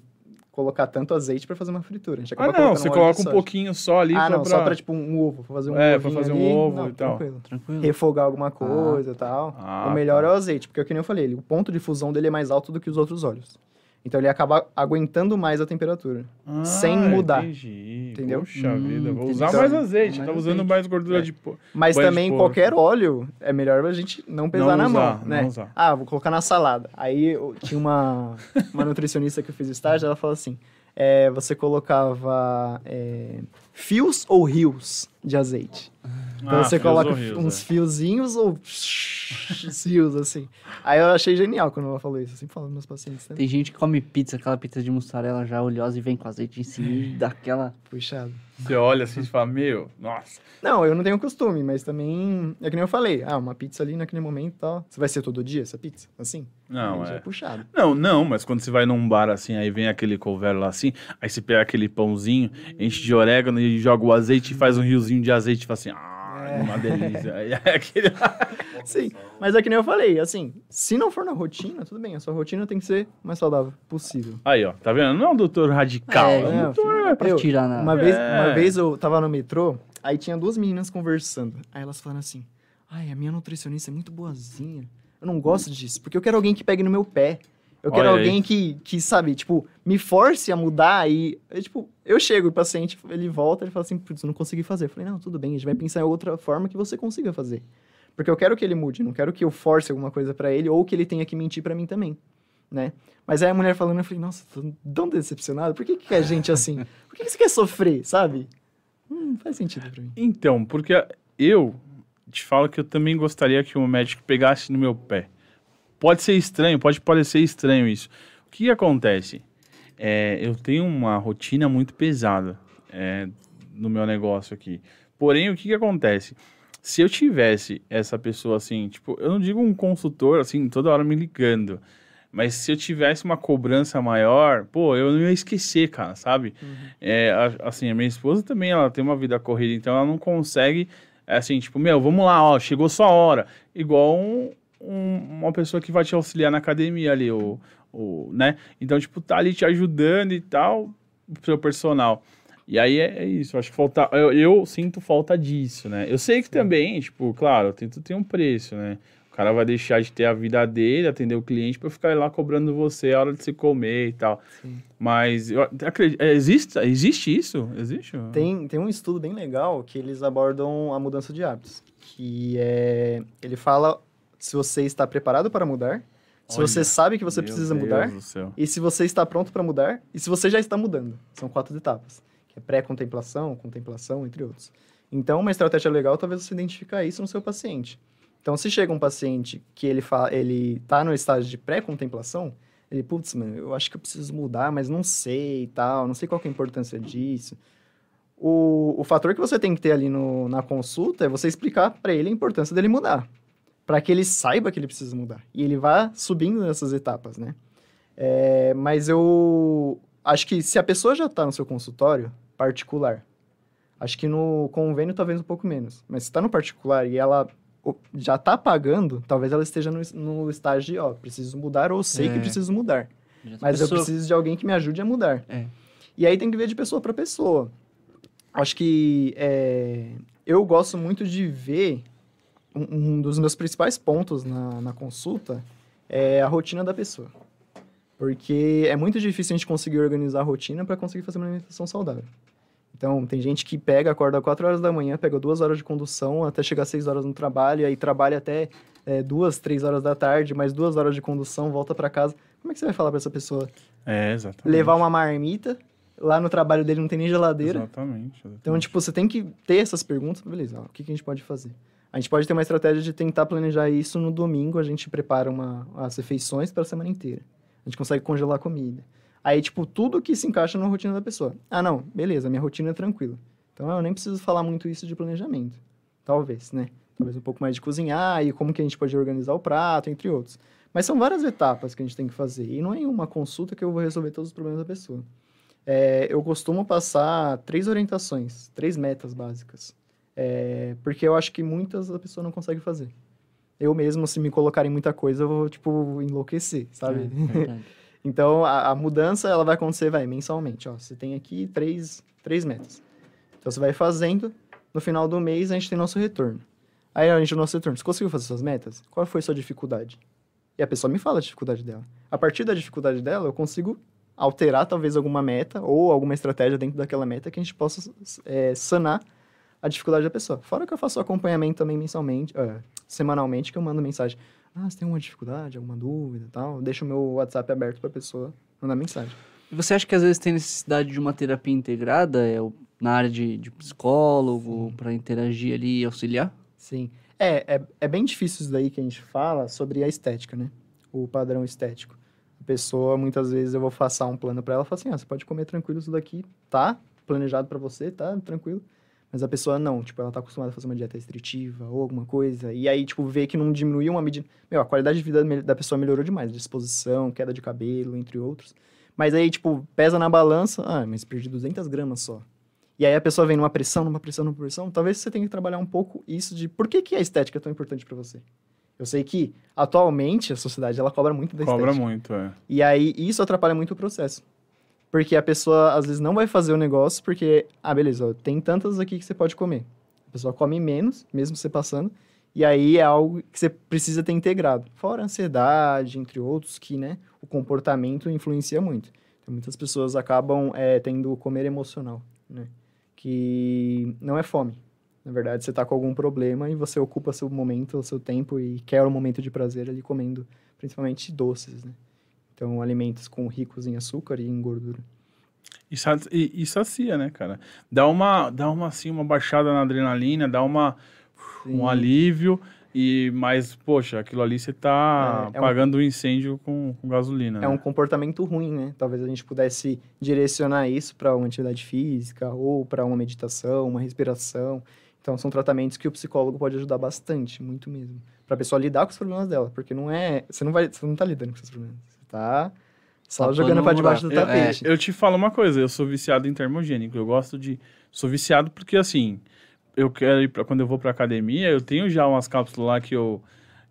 colocar tanto azeite pra fazer uma fritura. A gente Ah, não, você coloca um soja. pouquinho só ali Ah, pra, não, só pra tipo um ovo, pra fazer um É, pra fazer um ali, ovo não, e tal. tranquilo. Tranquilo. Refogar alguma coisa e tal. Ah, o melhor tá. é o azeite, porque é o que nem eu falei, ele- o ponto de fusão dele é mais alto do que os outros óleos. Então ele acaba aguentando mais a temperatura. Ah, sem mudar. Entendi. Entendeu? Puxa Hum, vida, vou entendi. usar Então, mais azeite. mais Tava usando azeite. mais gordura É. de pô. Mas também porco. qualquer óleo é melhor a gente não pesar Não na usar, mão, né? usar. Ah, vou colocar na salada. Aí eu, tinha uma, <laughs> uma nutricionista que eu fiz estágio, ela falou assim: é, você colocava é, fios ou rios de azeite. Então Ah, você coloca rios, uns é. fiozinhos ou <laughs> fios, assim. Aí eu achei genial quando ela falou isso. Eu sempre falo dos meus pacientes também. Tem gente que come pizza, aquela pizza de mussarela já oleosa e vem com azeite em cima e dá aquela... Puxado. Você olha assim e fala, meu, nossa. Não, eu não tenho costume, mas também é que nem eu falei. Ah, uma pizza ali naquele momento tal. Você vai ser todo dia essa pizza? Assim? Não, já é. puxado. Não, não, mas quando você vai num bar assim, aí vem aquele couvert lá assim, aí você pega aquele pãozinho, enche de orégano e joga o azeite e faz um riozinho de azeite e fala assim, ah, É. uma delícia. <laughs> É aquele... <laughs> Sim, mas é que nem eu falei, assim, se não for na rotina, tudo bem, a sua rotina tem que ser o mais saudável possível. Aí, ó, tá vendo? Não é um doutor radical, É, é, um não, doutor... É pra Eu- tirar na... Uma vez, É. uma vez eu tava no metrô, aí tinha duas meninas conversando. Aí elas falando assim: Ai, a minha nutricionista é muito boazinha. Eu não gosto disso, porque eu quero alguém que pegue no meu pé. Eu quero Olha aí. alguém que, que, sabe, tipo, me force a mudar e, eu, tipo, eu chego, o paciente, ele volta, ele fala assim, putz, eu não consegui fazer. Eu falei, não, tudo bem, a gente vai pensar em outra forma que você consiga fazer. Porque eu quero que ele mude, não quero que eu force alguma coisa pra ele ou que ele tenha que mentir pra mim também, né? Mas aí a mulher falando, eu falei, nossa, tô tão decepcionado, por que que é gente assim? Por que que você quer sofrer, sabe? Hum, faz sentido pra mim. Então, porque eu te falo que eu também gostaria que o médico pegasse no meu pé. Pode ser estranho, pode parecer estranho isso. O que acontece? É, eu tenho uma rotina muito pesada é, no meu negócio aqui. Porém, o que, que acontece? Se eu tivesse essa pessoa assim, tipo, eu não digo um consultor assim, toda hora me ligando, mas se eu tivesse uma cobrança maior, pô, eu não ia esquecer, cara, sabe? É, a- assim, a minha esposa também, ela tem uma vida corrida, então ela não consegue, é, assim, tipo, meu, vamos lá, ó, chegou sua hora. Igual um- um- uma pessoa que vai te auxiliar na academia ali, o, o, né? Então, tipo, tá ali te ajudando e tal, o seu personal. E aí é, é isso, acho que falta, eu, eu sinto falta disso, né? Eu sei que também, tipo, claro, tem, tem um preço, né? O cara vai deixar de ter a vida dele, atender o cliente, pra ficar lá cobrando você a hora de se comer e tal. Sim. Mas eu acredito, é, existe, existe isso? Existe? Tem, tem um estudo bem legal que eles abordam a mudança de hábitos. Que é. Ele fala se você está preparado para mudar, se Olha, você sabe que você precisa Deus mudar, e se você está pronto para mudar, e se você já está mudando. São quatro etapas. Que é pré-contemplação, contemplação, entre outros. Então, uma estratégia legal talvez você identificar isso no seu paciente. Então, se chega um paciente que ele fa ele tá no estágio de pré-contemplação, ele, putz, mano, eu acho que eu preciso mudar, mas não sei e tal, não sei qual é a importância disso. O, o fator que você tem que ter ali no, na consulta é você explicar para ele a importância dele mudar. Para que ele saiba que ele precisa mudar. E ele vá subindo nessas etapas, né? É, mas eu acho que se a pessoa já está no seu consultório particular, acho que no convênio talvez um pouco menos, mas se está no particular e ela já tá pagando, talvez ela esteja no, no estágio de, ó, preciso mudar ou sei que É. preciso mudar. Tá Mas eu pessoa- preciso de alguém que me ajude a mudar. É. E aí tem que ver de pessoa para pessoa. Acho que é, eu gosto muito de ver um, um dos meus principais pontos na, na consulta é a rotina da pessoa. Porque é muito difícil a gente conseguir organizar a rotina para conseguir fazer uma alimentação saudável. Então, tem gente que pega, acorda 4 horas da manhã, pega duas horas de condução até chegar às 6 horas no trabalho, e aí trabalha até é, duas, três horas da tarde, mais duas horas de condução, volta para casa. Como é que você vai falar para essa pessoa? É, exatamente. levar uma marmita. Lá no trabalho dele não tem nem geladeira. Exatamente. exatamente. Então, tipo, você tem que ter essas perguntas. Beleza, ó, o que, que a gente pode fazer? A gente pode ter uma estratégia de tentar planejar isso no domingo. A gente prepara uma, as refeições para a semana inteira. A gente consegue congelar a comida. Aí, tipo, tudo que se encaixa na rotina da pessoa. Ah, não, beleza, minha rotina é tranquila. Então, eu nem preciso falar muito isso de planejamento. Talvez, né? Talvez um pouco mais de cozinhar e como que a gente pode organizar o prato, entre outros. Mas são várias etapas que a gente tem que fazer. E não é em uma consulta que eu vou resolver todos os problemas da pessoa. É, eu costumo passar três orientações, três metas básicas. É, porque eu acho que muitas a pessoa não consegue fazer. Eu mesmo, se me colocarem muita coisa, eu vou, tipo, enlouquecer, sabe? É. <laughs> Então, a, a mudança, ela vai acontecer, vai, mensalmente. Ó, você tem aqui três, três metas. Então, você vai fazendo, no final do mês, a gente tem nosso retorno. Aí, a gente, o nosso retorno, você conseguiu fazer suas metas? Qual foi a sua dificuldade? E a pessoa me fala a dificuldade dela. A partir da dificuldade dela, eu consigo alterar, talvez, alguma meta ou alguma estratégia dentro daquela meta que a gente possa é, sanar a dificuldade da pessoa. Fora que eu faço acompanhamento também mensalmente, ah, semanalmente, que eu mando mensagem. Ah, você tem alguma dificuldade, alguma dúvida e tal? Deixo o meu WhatsApp aberto para a pessoa mandar mensagem. E você acha que às vezes tem necessidade de uma terapia integrada é, na área de, de psicólogo, para interagir ali e auxiliar? Sim. É, é, é bem difícil isso daí que a gente fala sobre a estética, né? O padrão estético. A pessoa, muitas vezes, eu vou passar um plano para ela e falo assim, ah, você pode comer tranquilo isso daqui, tá? Planejado para você, tá? Tranquilo. Mas a pessoa não, tipo, ela tá acostumada a fazer uma dieta restritiva ou alguma coisa, e aí, tipo, vê que não diminuiu uma medida... Meu, a qualidade de vida da pessoa melhorou demais, disposição, queda de cabelo, entre outros. Mas aí, tipo, pesa na balança, ah, mas perdi 200 gramas só. E aí a pessoa vem numa pressão, numa pressão, numa pressão. Talvez você tenha que trabalhar um pouco isso de por que, que a estética é tão importante para você. Eu sei que, atualmente, a sociedade, ela cobra muito da Cobra estética. muito, é. E aí, isso atrapalha muito o processo. Porque a pessoa, às vezes, não vai fazer o negócio porque, ah, beleza, tem tantas aqui que você pode comer. A pessoa come menos, mesmo você passando, e aí é algo que você precisa ter integrado. Fora a ansiedade, entre outros, que, né, o comportamento influencia muito. Então, muitas pessoas acabam é, tendo comer emocional, né? Que não é fome. Na verdade, você tá com algum problema e você ocupa seu momento, o seu tempo e quer um momento de prazer ali comendo, principalmente doces, né? Então, alimentos com ricos em açúcar e em gordura. E, e, e sacia, né, cara? Dá uma, dá uma, assim, uma baixada na adrenalina, dá uma, um alívio. E, mas, poxa, aquilo ali você tá É, é um- apagando o incêndio com, com gasolina. É né? um comportamento ruim, né? Talvez a gente pudesse direcionar isso para uma atividade física ou para uma meditação, uma respiração. Então, são tratamentos que o psicólogo pode ajudar bastante, muito mesmo. Para a pessoa lidar com os problemas dela, porque não é, você não vai, você não tá lidando com seus problemas. Tá só Tapando jogando para um debaixo do. É, tapete. Eu te falo uma coisa, eu sou viciado em termogênico. Eu gosto de. Sou viciado porque, assim, eu quero ir pra, quando eu vou pra academia, eu tenho já umas cápsulas lá que eu,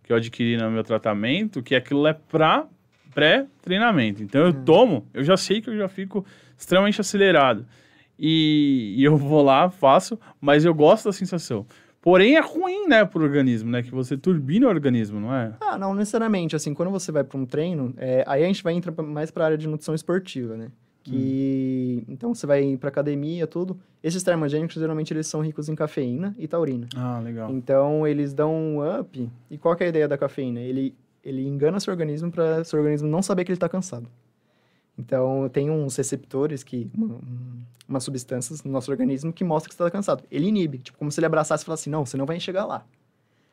que eu adquiri no meu tratamento, que aquilo é pra pré-treinamento. Então eu tomo, eu já sei que eu já fico extremamente acelerado. E, e eu vou lá, faço, mas eu gosto da sensação. Porém, é ruim, né, pro organismo, né? Que você turbina o organismo, não é? Ah, não necessariamente. Assim, quando você vai para um treino, é, aí a gente vai entrar mais para a área de nutrição esportiva, né? Que então você vai para academia, tudo. Esses termogênicos geralmente eles são ricos em cafeína e taurina. Ah, legal. Então eles dão um up. E qual que é a ideia da cafeína? Ele ele engana seu organismo para seu organismo não saber que ele está cansado. Então tem uns receptores que uma, um- umas substâncias no nosso organismo que mostra que você está cansado. Ele inibe, tipo como se ele abraçasse e falasse assim, não, você não vai chegar lá.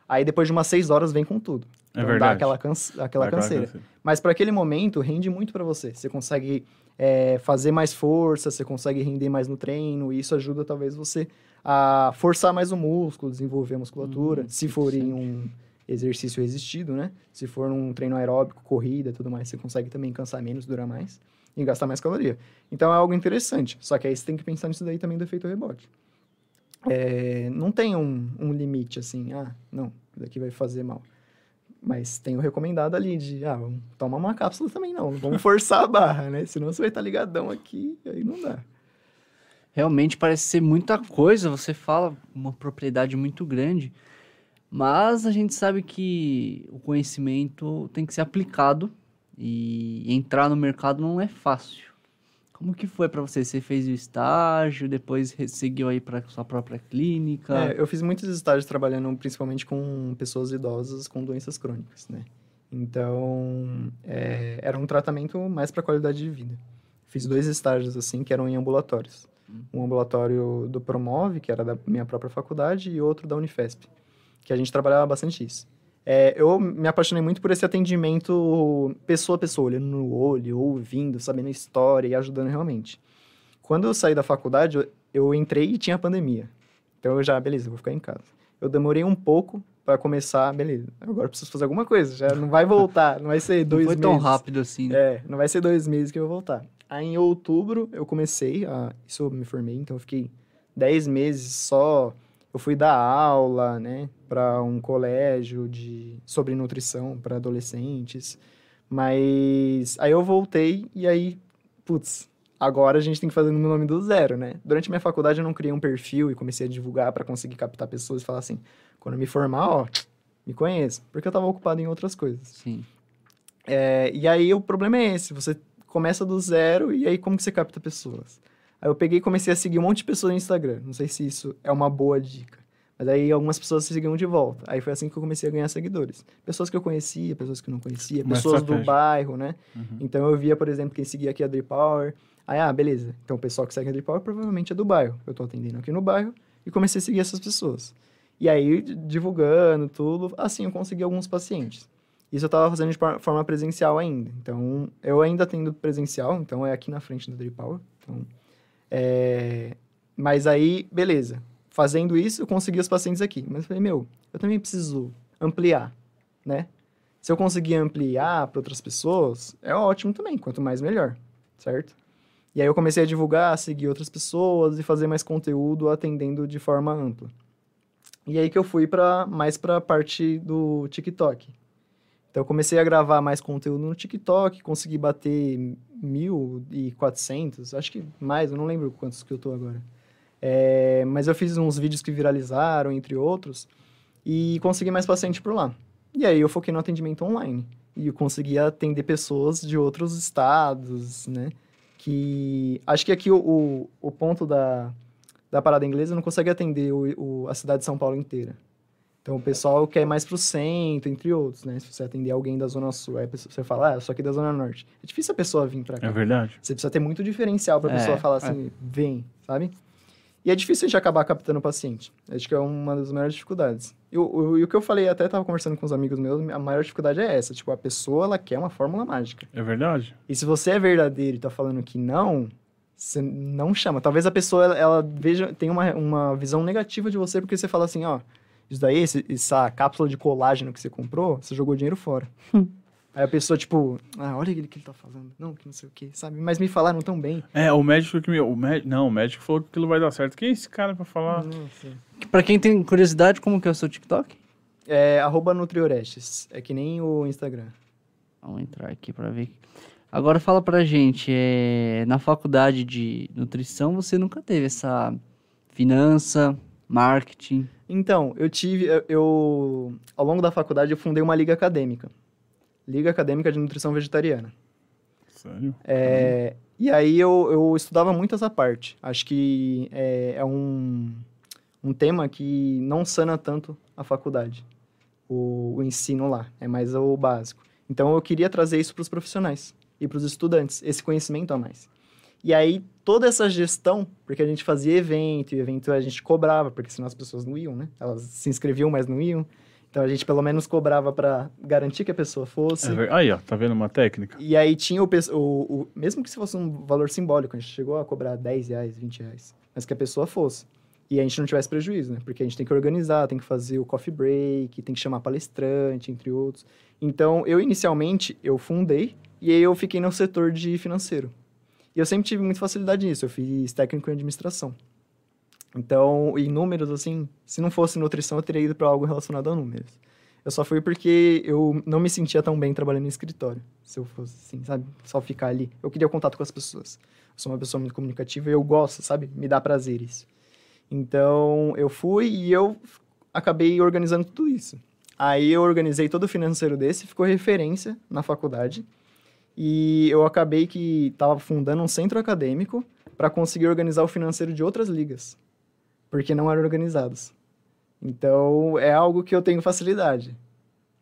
Aí depois de umas seis horas vem com tudo. É Então, Dá verdade. aquela, canse- aquela Dá aquela canseira. canseira. Mas para aquele momento, rende muito para você. Você consegue é, fazer mais força, você consegue render mais no treino, e isso ajuda talvez você a forçar mais o músculo, desenvolver a musculatura, Hum, se for em um exercício resistido, né? Se for num treino aeróbico, corrida, tudo mais, você consegue também cansar menos, durar mais e gastar mais caloria. Então é algo interessante. Só que aí você tem que pensar nisso daí também do efeito rebote. É, não tem um, um limite assim, ah, não, isso daqui vai fazer mal. Mas tem o recomendado ali de, ah, tomar uma cápsula também não, vamos forçar a barra, né? Senão você vai estar ligadão aqui, aí não dá. Realmente parece ser muita coisa, você fala uma propriedade muito grande, mas a gente sabe que o conhecimento tem que ser aplicado e entrar no mercado não é fácil. Como que foi para você? Você fez o estágio, depois seguiu aí para sua própria clínica? É, eu fiz muitos estágios trabalhando principalmente com pessoas idosas com doenças crônicas, né? Então, é, era um tratamento mais para qualidade de vida. Fiz dois estágios assim que eram em ambulatórios. Hum. Um ambulatório do Promove, que era da minha própria faculdade, e outro da Unifesp, que a gente trabalhava bastante isso. É, eu me apaixonei muito por esse atendimento pessoa a pessoa, olhando no olho, ouvindo, sabendo a história e ajudando realmente. Quando eu saí da faculdade, eu, eu entrei e tinha pandemia. Então eu já, beleza, vou ficar em casa. Eu demorei um pouco para começar, beleza, agora eu preciso fazer alguma coisa, já não vai voltar, não vai ser dois meses. Não foi tão rápido assim, né? É, não vai ser dois meses que eu vou voltar. Aí em outubro eu comecei, a, isso eu me formei, então eu fiquei dez meses só eu fui dar aula, né, para um colégio de sobre nutrição para adolescentes. Mas aí eu voltei e aí, putz, agora a gente tem que fazer no meu nome do zero, né? Durante minha faculdade eu não criei um perfil e comecei a divulgar para conseguir captar pessoas e falar assim, quando eu me formar, ó, me conheço, porque eu estava ocupado em outras coisas. Sim. É, e aí o problema é esse, você começa do zero e aí como que você capta pessoas? Aí eu peguei e comecei a seguir um monte de pessoas no Instagram. Não sei se isso é uma boa dica. Mas aí algumas pessoas se seguiam de volta. Aí foi assim que eu comecei a ganhar seguidores. Pessoas que eu conhecia, pessoas que eu não conhecia, Uma pessoas estratégia. do bairro, né? Uhum. Então eu via, por exemplo, quem seguia aqui a Drip Power. Aí, ah, beleza. Então o pessoal que segue a Drip Power provavelmente é do bairro. Eu tô atendendo aqui no bairro e comecei a seguir essas pessoas. E aí, divulgando tudo, assim eu consegui alguns pacientes. Isso eu estava fazendo de forma presencial ainda. Então, eu ainda atendo presencial, então é aqui na frente da Drip Power. Então, é... Mas aí, beleza fazendo isso, eu consegui os pacientes aqui. Mas eu falei, meu, eu também preciso ampliar, né? Se eu conseguir ampliar para outras pessoas, é ótimo também, quanto mais melhor, certo? E aí eu comecei a divulgar, seguir outras pessoas e fazer mais conteúdo atendendo de forma ampla. E aí que eu fui para mais para a parte do TikTok. Então eu comecei a gravar mais conteúdo no TikTok, consegui bater 1.400, acho que mais, eu não lembro quantos que eu tô agora. É, mas eu fiz uns vídeos que viralizaram, entre outros, e consegui mais paciente por lá. E aí eu foquei no atendimento online. E eu consegui atender pessoas de outros estados, né? Que acho que aqui o, o, o ponto da, da parada inglesa não consegue atender o, o, a cidade de São Paulo inteira. Então o pessoal quer mais pro centro, entre outros, né? Se você atender alguém da Zona Sul, aí você fala, ah, eu sou aqui da Zona Norte. É difícil a pessoa vir pra cá. É verdade. Você precisa ter muito diferencial pra é, pessoa falar assim, é. vem, sabe? E é difícil a gente acabar captando o paciente. Acho que é uma das maiores dificuldades. E o, que eu falei, até estava conversando com os amigos meus, a maior dificuldade é essa. Tipo, a pessoa, ela quer uma fórmula mágica. É verdade. E se você é verdadeiro e tá falando que não, você não chama. Talvez a pessoa, ela, ela veja, tenha uma, uma visão negativa de você, porque você fala assim, ó, isso daí, esse, essa cápsula de colágeno que você comprou, você jogou dinheiro fora. <laughs> Aí a pessoa, tipo, ah, olha o que ele tá falando. Não, que não sei o que, sabe? Mas me falaram tão bem. É, o médico que me. O médico, não, o médico falou que aquilo vai dar certo. Quem é esse cara pra falar? Nossa. Pra quem tem curiosidade, como que é o seu TikTok? É arroba Nutriorestes. É que nem o Instagram. Vamos entrar aqui pra ver. Agora fala pra gente, é, na faculdade de nutrição você nunca teve essa finança, marketing? Então, eu tive, eu, eu ao longo da faculdade eu fundei uma liga acadêmica. Liga Acadêmica de Nutrição Vegetariana. Sério? É, E aí eu, eu estudava muito essa parte. Acho que é, é um, um tema que não sana tanto a faculdade, o, o ensino lá, é mais o básico. Então eu queria trazer isso para os profissionais e para os estudantes, esse conhecimento a mais. E aí toda essa gestão, porque a gente fazia evento, e evento a gente cobrava, porque senão as pessoas não iam, né? Elas se inscreviam, mas não iam. Então a gente pelo menos cobrava para garantir que a pessoa fosse. É, aí, ó, tá vendo uma técnica? E aí tinha o, o, o, Mesmo que se fosse um valor simbólico, a gente chegou a cobrar 10 reais, 20 reais. Mas que a pessoa fosse. E a gente não tivesse prejuízo, né? Porque a gente tem que organizar, tem que fazer o coffee break, tem que chamar palestrante, entre outros. Então, eu inicialmente, eu fundei e aí eu fiquei no setor de financeiro. E eu sempre tive muita facilidade nisso. Eu fiz técnico em administração. Então, em números, assim, se não fosse nutrição, eu teria ido para algo relacionado a números. Eu só fui porque eu não me sentia tão bem trabalhando no escritório. Se eu fosse assim, sabe? Só ficar ali. Eu queria contato com as pessoas. Eu sou uma pessoa muito comunicativa e eu gosto, sabe? Me dá prazeres. Então, eu fui e eu acabei organizando tudo isso. Aí eu organizei todo o financeiro desse, ficou referência na faculdade. E eu acabei que estava fundando um centro acadêmico para conseguir organizar o financeiro de outras ligas, porque não eram organizados. Então, é algo que eu tenho facilidade.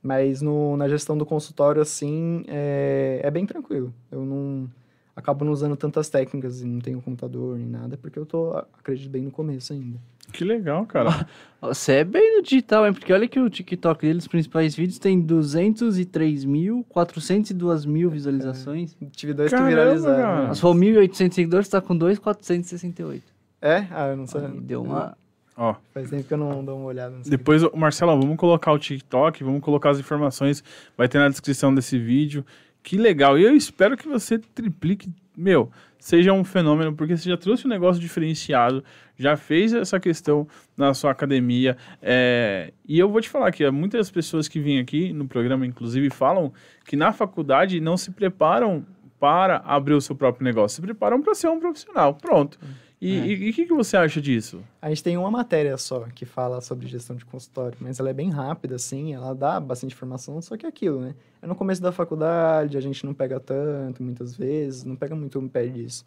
Mas no, na gestão do consultório, assim, é, é bem tranquilo. Eu não acabo não usando tantas técnicas e não tenho computador nem nada, porque eu tô, acredito, bem no começo ainda. Que legal, cara. <laughs> Você é bem no digital, hein? Porque olha que o TikTok dele, os principais vídeos, tem 203 mil, 402 mil visualizações. Tive dois Caramba, que viralizaram. cara. Se for 1.800 seguidores, tá com 2,468. É? Ah, eu não sei. Aí Deu uma... Ó, Faz tempo que eu não dou uma olhada. Depois, ô, Marcelo, vamos colocar o TikTok, vamos colocar as informações, vai ter na descrição desse vídeo. Que legal. E eu espero que você triplique, meu, seja um fenômeno, porque você já trouxe um negócio diferenciado, já fez essa questão na sua academia. é, e eu vou te falar que muitas pessoas que vêm aqui no programa, inclusive, falam que na faculdade não se preparam para abrir o seu próprio negócio, se preparam para ser um profissional. Pronto. É. e- e o que, que você acha disso? A gente tem uma matéria só que fala sobre gestão de consultório, mas ela é bem rápida, assim, ela dá bastante informação, só que é aquilo, né? É no começo da faculdade, a gente não pega tanto, muitas vezes, não pega muito no pé disso.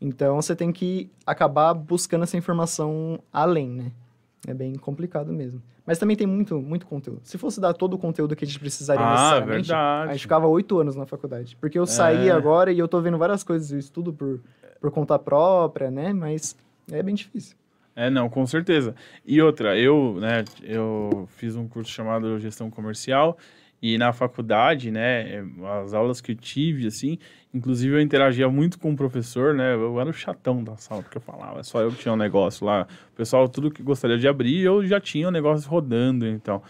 Então, você tem que acabar buscando essa informação além, né? É bem complicado mesmo. Mas também tem muito, muito conteúdo. Se fosse dar todo o conteúdo que a gente precisaria Ah, necessariamente, verdade. a gente ficava oito anos na faculdade. Porque eu saí É. agora e eu tô vendo várias coisas, eu estudo por, por conta própria, né? Mas é bem difícil. É, não, com certeza. E outra, eu, né, eu fiz um curso chamado Gestão Comercial e na faculdade, né, as aulas que eu tive, assim, inclusive eu interagia muito com o professor, né, eu era o chatão da sala, porque eu falava, só eu que tinha um negócio lá, o pessoal tudo que gostaria de abrir, eu já tinha o negócio rodando, então.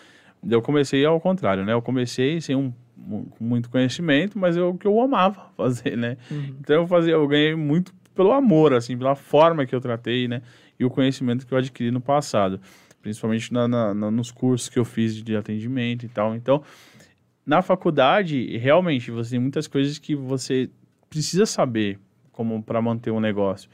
Eu comecei ao contrário, né, eu comecei sem um, um- muito conhecimento, mas eu que eu amava <laughs> fazer, né, então eu fazia, eu ganhei muito pelo amor, assim, pela forma que eu tratei, né, e o conhecimento que eu adquiri no passado, principalmente na, na- na- nos cursos que eu fiz de atendimento e tal. Então, na faculdade, realmente, você tem muitas coisas que você precisa saber como para manter um negócio.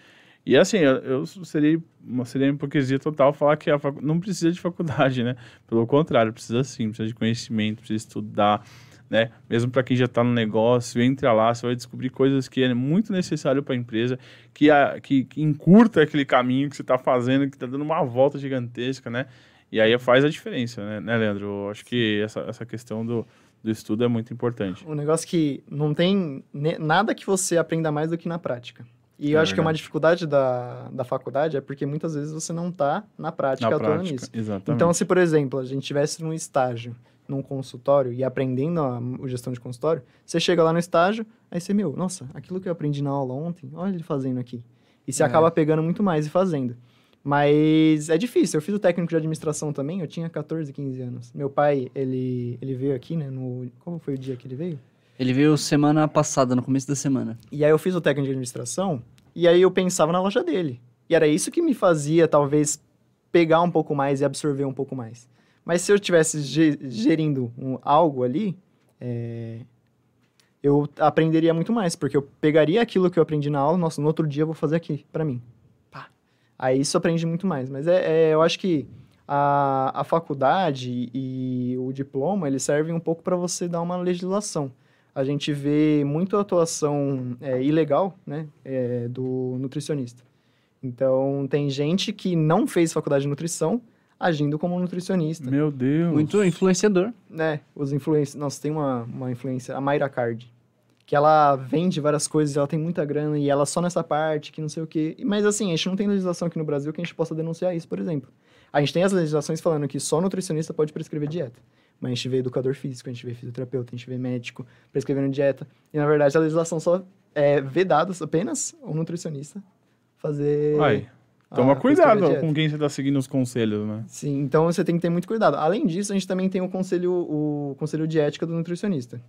E assim, eu, eu seria seria hipocrisia total falar que não precisa de faculdade, né? Pelo contrário, precisa sim, precisa de conhecimento, precisa estudar, né? Mesmo para quem já está no negócio, entra lá, você vai descobrir coisas que é muito necessário para a empresa, que, a, que, que encurta aquele caminho que você está fazendo, que está dando uma volta gigantesca, né? E aí faz a diferença, né, né Leandro? Eu acho que essa, essa questão do, do estudo é muito importante. Um negócio que não tem nada que você aprenda mais do que na prática. E eu É acho que uma verdade. dificuldade da, da faculdade é porque muitas vezes você não tá na prática Na atuando prática, nisso. exatamente. Então, se, por exemplo, a gente tivesse num estágio, num consultório e aprendendo a, a gestão de consultório, você chega lá no estágio, aí você, meu, nossa, aquilo que eu aprendi na aula ontem, olha ele fazendo aqui. E você É. acaba pegando muito mais e fazendo. Mas é difícil. Eu fiz o técnico de administração também, eu tinha 14, 15 anos. Meu pai, ele, ele veio aqui, né, no... Qual foi o dia que ele veio? Ele veio semana passada, no começo da semana. E aí eu fiz o técnico de administração, e aí eu pensava na loja dele. E era isso que me fazia, talvez, pegar um pouco mais e absorver um pouco mais. Mas se eu estivesse ge- gerindo um- algo ali, é, eu aprenderia muito mais, porque eu pegaria aquilo que eu aprendi na aula, nossa, no outro dia eu vou fazer aqui, pra mim. Aí isso aprende muito mais. Mas é, é, eu acho que a, a faculdade e o diploma, eles servem um pouco para você dar uma legislação a gente vê muito atuação é, ilegal né, é, do nutricionista. Então, tem gente que não fez faculdade de nutrição agindo como nutricionista. Meu Deus. Muito influenciador. Né, os influencers... Nossa, tem uma, uma influencer, a Mayra Card, que ela vende várias coisas, ela tem muita grana e ela só nessa parte, que não sei o quê. Mas, assim, a gente não tem legislação aqui no Brasil que a gente possa denunciar isso, por exemplo. A gente tem as legislações falando que só nutricionista pode prescrever dieta. Mas a gente vê educador físico, a gente vê fisioterapeuta, a gente vê médico prescrevendo dieta. E, na verdade, a legislação só é, vê dados apenas um nutricionista fazer... Ai, toma cuidado com quem você está seguindo os conselhos, né? Sim, então você tem que ter muito cuidado. Além disso, a gente também tem o conselho, o conselho de ética do nutricionista.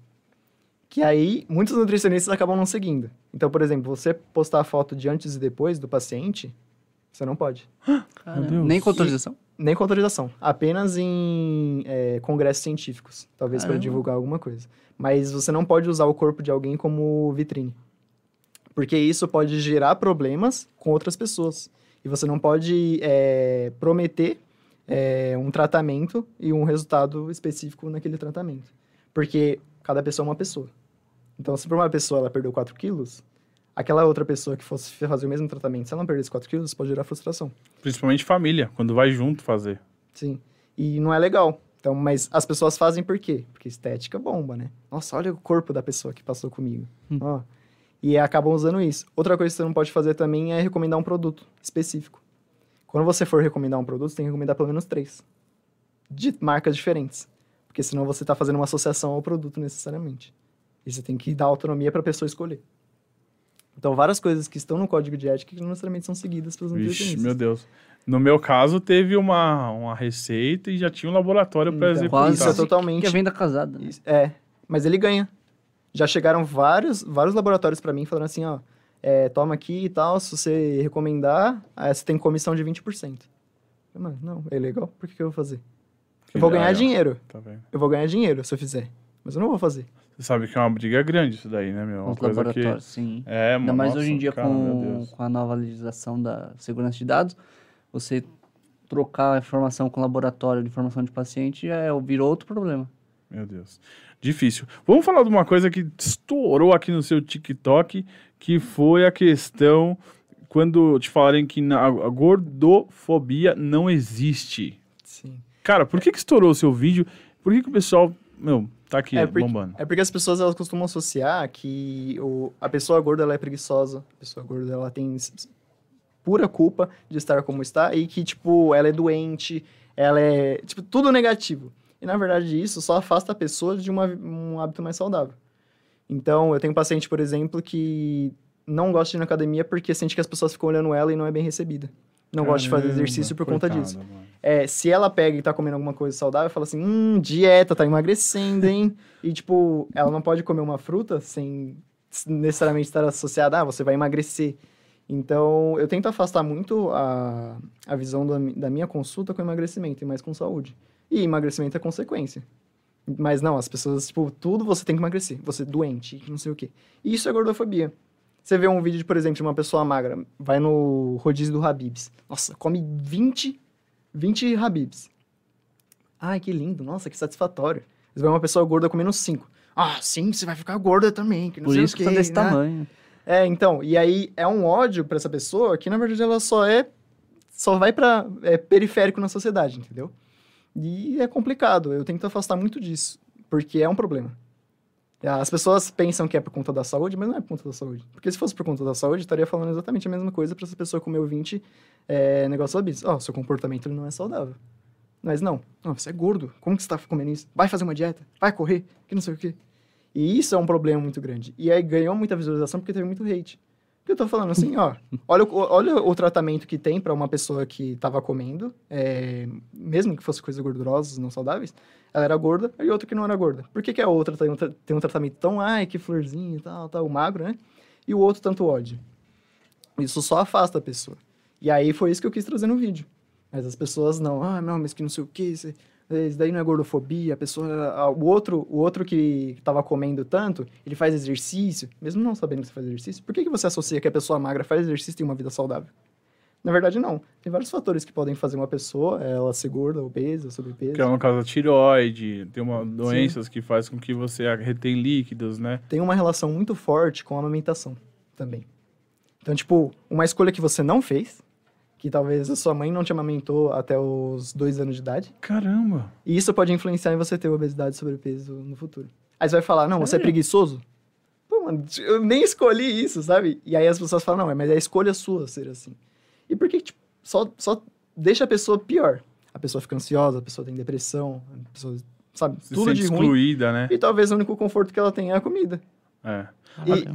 Que aí, muitos nutricionistas acabam não seguindo. Então, por exemplo, você postar a foto de antes e depois do paciente, você não pode. <gasps> Nem com autorização? Nem com autorização. Apenas em é, congressos científicos. Talvez para divulgar alguma coisa. Mas você não pode usar o corpo de alguém como vitrine. Porque isso pode gerar problemas com outras pessoas. E você não pode é, prometer é, um tratamento e um resultado específico naquele tratamento. Porque cada pessoa é uma pessoa. Então, se por uma pessoa ela perdeu 4 quilos, aquela outra pessoa que fosse fazer o mesmo tratamento, se ela não perdesse 4 quilos, pode gerar frustração. Principalmente família, quando vai junto fazer. Sim. E não é legal. Então, mas as pessoas fazem por quê? Porque estética bomba, né? Nossa, olha o corpo da pessoa que passou comigo. Hum. Ó. E acabam usando isso. Outra coisa que você não pode fazer também é recomendar um produto específico. Quando você for recomendar um produto, você tem que recomendar pelo menos três. De marcas diferentes. Porque senão você está fazendo uma associação ao produto necessariamente. E você tem que dar autonomia para a pessoa escolher. Então, várias coisas que estão no código de ética que não necessariamente são seguidas pelos nutricionistas. meu Deus. No meu caso, teve uma, uma receita e já tinha um laboratório para Então, executar. Isso é totalmente Que é venda casada. né? É, mas ele ganha. Já chegaram vários, vários laboratórios pra mim falando assim, ó, é, toma aqui e tal, se você recomendar, aí você tem comissão de 20%. Eu, Mano, não, é legal, por que, que eu vou fazer? Eu vou ganhar ó, dinheiro, Tá vendo? eu vou ganhar dinheiro se eu fizer, mas eu não vou fazer. Você sabe que é uma briga grande isso daí, né, meu? Uma os coisa que... laboratórios, sim. É, Ainda mano, mais nossa, hoje em dia cara, com, com a nova legislação da segurança de dados, você trocar a informação com o laboratório de informação de paciente é, virou outro problema. Meu Deus. Difícil. Vamos falar de uma coisa que estourou aqui no seu TikTok, que foi a questão quando te falarem que a gordofobia não existe. Cara, por que que estourou o seu vídeo? Por que que o pessoal, meu, tá aqui É porque, bombando? é porque as pessoas elas costumam associar que o, a pessoa gorda ela é preguiçosa, a pessoa gorda ela tem pura culpa de estar como está e que tipo ela é doente, ela é tipo tudo negativo. E na verdade isso só afasta a pessoa de uma, um hábito mais saudável. Então eu tenho um paciente, por exemplo, que não gosta de ir na academia porque sente que as pessoas ficam olhando ela e não é bem recebida. Não gosta de fazer exercício por conta disso. mano. É, se ela pega e tá comendo alguma coisa saudável, fala assim, hum, dieta, tá emagrecendo, hein? <laughs> e, tipo, ela não pode comer uma fruta sem necessariamente estar associada, ah, você vai emagrecer. Então, eu tento afastar muito a, a visão da, da minha consulta com emagrecimento e mais com saúde. E emagrecimento é consequência. Mas não, as pessoas, tipo, tudo você tem que emagrecer. Você é doente, não sei o quê. E isso é gordofobia. Você vê um vídeo, por exemplo, de uma pessoa magra, vai no rodízio do Habibs. Nossa, come 20 20 Habibs. Ai, que lindo. Nossa, que satisfatório. Você vê uma pessoa gorda comendo 5. Ah, sim, você vai ficar gorda também. Que não Por sei isso o que quê, tá desse né? tamanho. É, então, e aí é um ódio pra essa pessoa que, na verdade, ela só é... Só vai pra... É periférico na sociedade, entendeu? E é complicado. Eu tento afastar muito disso. Porque é um problema. As pessoas pensam que é por conta da saúde, mas não é por conta da saúde. Porque se fosse por conta da saúde, estaria falando exatamente a mesma coisa pra essa pessoa comer o 20 é, negócio obeso. Ó, seu comportamento não é saudável. Mas não. Não, você é gordo. Como que você tá comendo isso? Vai fazer uma dieta? Vai correr? Que não sei o quê. E isso é um problema muito grande. E aí ganhou muita visualização porque teve muito hate. Porque eu tô falando assim, ó, olha, olha o tratamento que tem pra uma pessoa que tava comendo, é, mesmo que fosse coisas gordurosas, não saudáveis, ela era gorda e outra que não era gorda. Por que, que a outra tem um, tem um tratamento tão, ai, que florzinha e tal, tal, magro, né? E o outro tanto ódio. Isso só afasta a pessoa. E aí foi isso que eu quis trazer no vídeo. Mas as pessoas não, ah, não, mas que não sei o que, isso, daí não é gordofobia, a pessoa, o outro, o outro que estava comendo tanto, ele faz exercício, mesmo não sabendo que você faz exercício, por que, que você associa que a pessoa magra faz exercício e tem uma vida saudável? Na verdade, não. Tem vários fatores que podem fazer uma pessoa, ela ser gorda, obesa, sobrepeso. Que é no caso a tireoide, tem uma doenças que faz com que você retém líquidos, né? Tem uma relação muito forte com a amamentação também. Então, tipo, uma escolha que você não fez, que talvez a sua mãe não te amamentou até os dois anos de idade, Caramba. E isso pode influenciar em você ter obesidade e sobrepeso no futuro. Aí você vai falar, não, você é preguiçoso? Pô, mano, eu nem escolhi isso, sabe? E aí as pessoas falam, não, mas é a escolha sua ser assim. E por que, tipo, só, só deixa a pessoa pior? A pessoa fica ansiosa, a pessoa tem depressão, a pessoa, sabe, Se tudo sente de ruim. excluída, né? E talvez o único conforto que ela tem é a comida. É.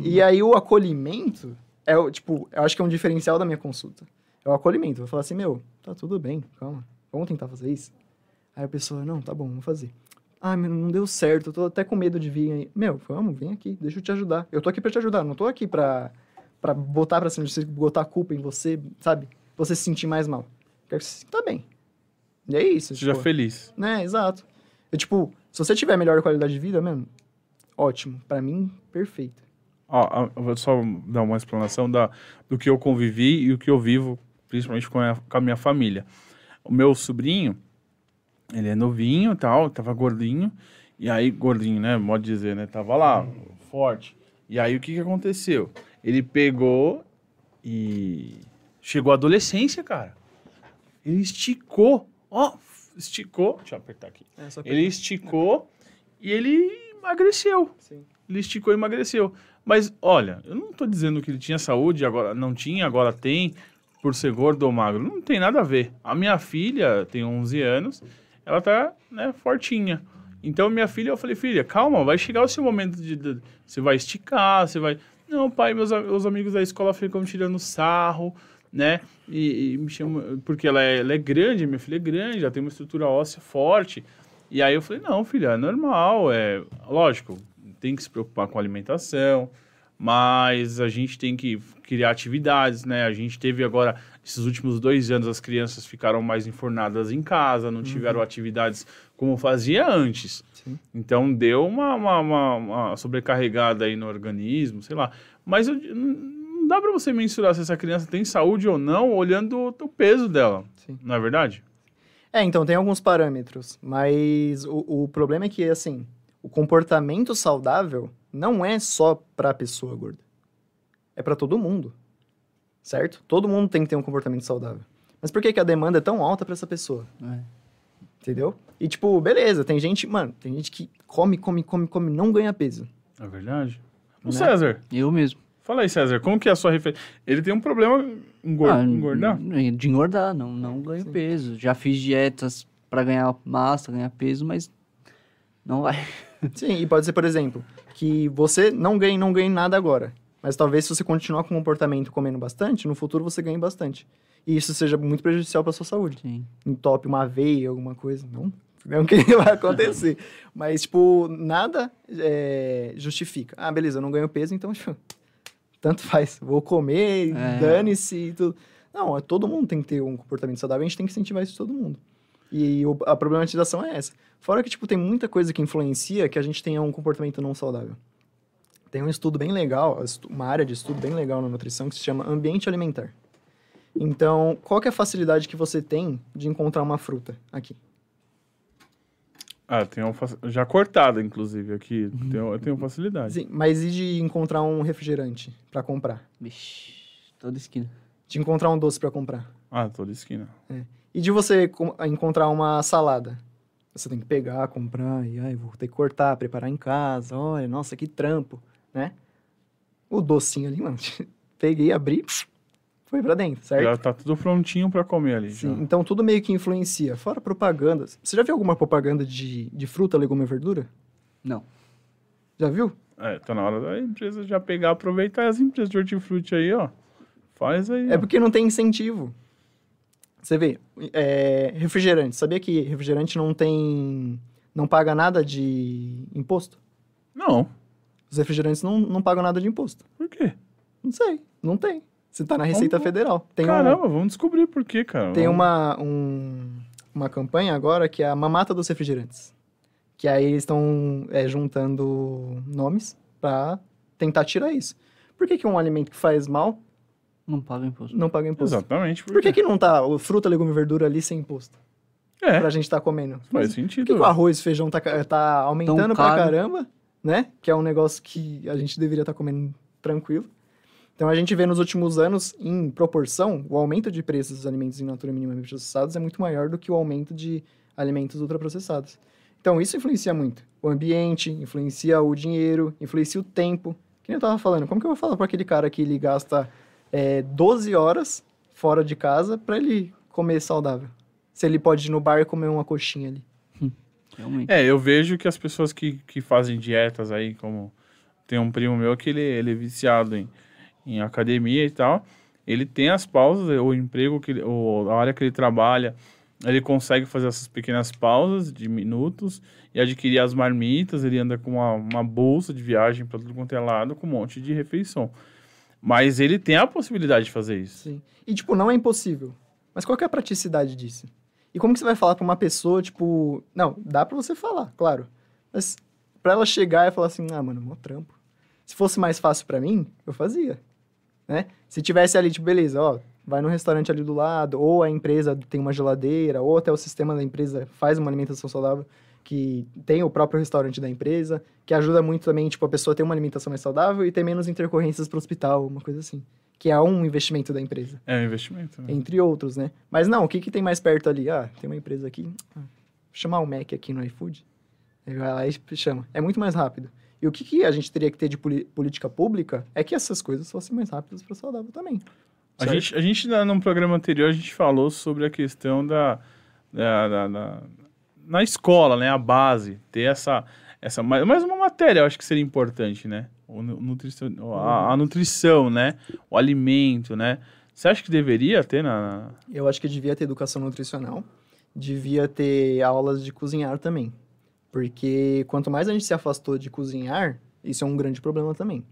E, e aí o acolhimento é o, tipo, eu acho que é um diferencial da minha consulta. É o acolhimento. Vou falar assim, meu, tá tudo bem, calma. Vamos tentar fazer isso? Aí a pessoa, não, tá bom, vamos fazer. Ah, meu, não deu certo, eu tô até com medo de vir aí. Meu, vamos, vem aqui, deixa eu te ajudar. Eu tô aqui pra te ajudar, não tô aqui pra, pra botar pra cima de você, botar a culpa em você, sabe? Você se sentir mais mal. Quero que você se sinta bem. E é isso. Seja tipo, feliz. Né, exato. Eu, tipo, se você tiver melhor qualidade de vida, mano, ótimo. Pra mim, perfeito. Ó, eu vou só dar uma explanação da, do que eu convivi e o que eu vivo, principalmente com a, com a minha família. O meu sobrinho, ele é novinho e tal, tava gordinho. E aí, gordinho, né? Pode dizer, né? Tava lá, forte. E aí, o que que aconteceu? Ele pegou e chegou à adolescência, cara. Ele esticou, ó, esticou. Deixa eu apertar aqui. É, só Ele esticou e ele emagreceu. Sim. Ele esticou e emagreceu. Mas, olha, eu não tô dizendo que ele tinha saúde, agora não tinha, agora tem, por ser gordo ou magro. Não tem nada a ver. A minha filha tem 11 anos, ela tá, né, fortinha. Então, minha filha, eu falei, filha, calma, vai chegar o seu momento de, Você vai esticar, você vai... Não, pai, meus, os amigos da escola ficam tirando sarro, né? E, e me chamam... Porque ela é, ela é grande, minha filha é grande, ela tem uma estrutura óssea forte. E aí eu falei, não, filha, é normal, é... Lógico, tem que se preocupar com alimentação, mas a gente tem que criar atividades, né? A gente teve agora, esses últimos dois anos, as crianças ficaram mais enfornadas em casa, não tiveram atividades como fazia antes. Sim. Então deu uma, uma, uma- uma sobrecarregada aí no organismo, sei lá. Mas eu- não dá para você mensurar se essa criança tem saúde ou não olhando o, o peso dela, Sim. não é verdade? É, então tem alguns parâmetros, mas o, o problema é que, assim, o comportamento saudável não é só pra pessoa gorda. É pra todo mundo, certo? Todo mundo tem que ter um comportamento saudável. Mas por que, que a demanda é tão alta pra essa pessoa? É. Entendeu? E, tipo, beleza, tem gente, mano, tem gente que come, come, come, come, não ganha peso. É verdade. O Né? César, Eu mesmo. fala aí, César, como que é a sua referência? Ele tem um problema engor Ah, engordar? De engordar, não, não ganho peso. Já fiz dietas pra ganhar massa, ganhar peso, mas não vai. Sim, e pode ser, por exemplo, que você não ganhe, não ganhe nada agora. Mas talvez se você continuar com o comportamento comendo bastante, no futuro você ganhe bastante. E isso seja muito prejudicial para sua saúde. Sim. Entope uma veia, alguma coisa. Não, não <laughs> que vai acontecer. Mas, tipo, nada é, justifica. Ah, beleza, eu não ganho peso, então, tipo, tanto faz. Vou comer, É. dane-se e tudo. Não, é- todo mundo tem que ter um comportamento saudável, a gente tem que incentivar isso de todo mundo. E a problematização é essa. Fora que, tipo, tem muita coisa que influencia que a gente tenha um comportamento não saudável. Tem um estudo bem legal, uma área de estudo bem legal na nutrição que se chama ambiente alimentar. Então, qual que é a facilidade que você tem de encontrar uma fruta aqui? Ah, tem uma faci- já cortada, inclusive, aqui. Tem, eu tenho facilidade. Sim, mas e de encontrar um refrigerante para comprar? Vixe, toda esquina. De encontrar um doce para comprar? Ah, toda esquina. E de você com- encontrar uma salada? Você tem que pegar, comprar, e ai, vou ter que cortar, preparar em casa. Olha, nossa, que trampo, né? O docinho ali, mano, <laughs> peguei, abri, foi pra dentro, certo? Já tá tudo prontinho pra comer ali. Sim, já. então tudo meio que influencia. Fora propagandas. Você já viu alguma propaganda de, de fruta, legume e verdura? Não. Já viu? É, tá na hora da empresa já pegar, aproveitar as empresas de hortifruti aí, ó. Faz aí. É ó. porque não tem incentivo. Você vê, é, refrigerante. Sabia que refrigerante não tem. não paga nada de imposto? Não. Os refrigerantes não, não pagam nada de imposto. Por quê? Não sei, não tem. Você tá na Receita Vamos- Federal. Tem, um- Caramba, vamos descobrir por quê, cara. tem Vamos- uma, um- uma campanha agora que é a mamata dos refrigerantes. Que aí eles estão é, juntando nomes pra tentar tirar isso. Por que, que um alimento que faz mal Não paga imposto. não paga imposto? Exatamente. Por que, que não tá o fruta, legume e verdura ali sem imposto? É, Pra gente tá comendo. faz Mas sentido. Por que, que o arroz e feijão tá, tá aumentando pra caramba, né? Que é um negócio que a gente deveria estar comendo tranquilo. Então a gente vê nos últimos anos, em proporção, o aumento de preços dos alimentos em natura minimamente processados é muito maior do que o aumento de alimentos ultraprocessados. Então isso influencia muito. O ambiente, influencia o dinheiro, influencia o tempo. Que nem eu tava falando, como que eu vou falar para aquele cara que ele gasta é, 12 horas fora de casa para ele comer saudável? Se ele pode ir no bar e comer uma coxinha ali. <laughs> Realmente. É, eu vejo que as pessoas que, que fazem dietas aí, como tem um primo meu que ele, ele é viciado em, em academia e tal, ele tem as pausas, o emprego, que ele, o, a área que ele trabalha, ele consegue fazer essas pequenas pausas de minutos e adquirir as marmitas, ele anda com uma, uma bolsa de viagem para tudo quanto é lado, com um monte de refeição. Mas ele tem a possibilidade de fazer isso. Sim. E, tipo, não é impossível. Mas qual que é a praticidade disso? E como que você vai falar pra uma pessoa, tipo... Não, dá pra você falar, claro. Mas pra ela chegar e falar assim, ah, mano, mó trampo. Se fosse mais fácil pra mim, eu fazia, né? Se tivesse ali, tipo, beleza, ó, vai no restaurante ali do lado, ou a empresa tem uma geladeira, ou até o sistema da empresa faz uma alimentação saudável, que tem o próprio restaurante da empresa, que ajuda muito também, tipo, a pessoa ter uma alimentação mais saudável e ter menos intercorrências pro hospital, uma coisa assim. Que é um investimento da empresa. É um investimento, né? Entre outros, né? Mas não, o que, que tem mais perto ali? Ah, tem uma empresa aqui. Ah, vou chamar o Mac aqui no iFood. Aí vai lá e chama. É muito mais rápido. E o que, que a gente teria que ter de política pública é que essas coisas fossem mais rápidas para o saudável também. A certo? gente, a gente, num programa anterior, a gente falou sobre a questão da, da, da- da- na escola, né, a base, ter essa, essa mais, mais uma matéria, eu acho que seria importante, né, o nu- nutrição, a, a nutrição, né, o alimento, né, você acha que deveria ter na... Eu acho que devia ter educação nutricional, devia ter aulas de cozinhar também. Porque quanto mais a gente se afastou de cozinhar, isso é um grande problema também.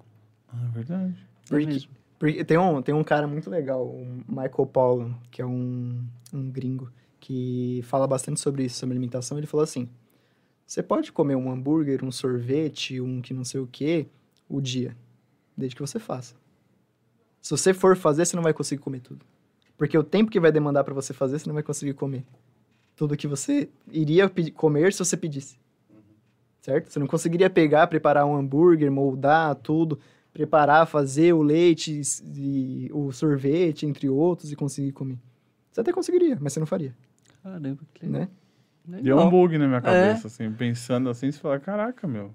Ah, é verdade. Porque, mesmo. porque tem, um, tem um cara muito legal, o Michael Pollan, que é um, um gringo, que fala bastante sobre isso, sobre alimentação. Ele falou assim: você pode comer um hambúrguer, um sorvete, um que não sei o que, o dia, desde que você faça. Se você for fazer, você não vai conseguir comer tudo. Porque o tempo que vai demandar para você fazer, você não vai conseguir comer. Tudo que você iria comer se você pedisse. Certo? Você não conseguiria pegar, preparar um hambúrguer, moldar tudo, preparar, fazer o leite e o sorvete, entre outros, e conseguir comer. Você até conseguiria, mas você não faria, Caramba, que legal. né? Deu um bug na minha É. cabeça, assim, pensando assim, você fala, caraca, meu,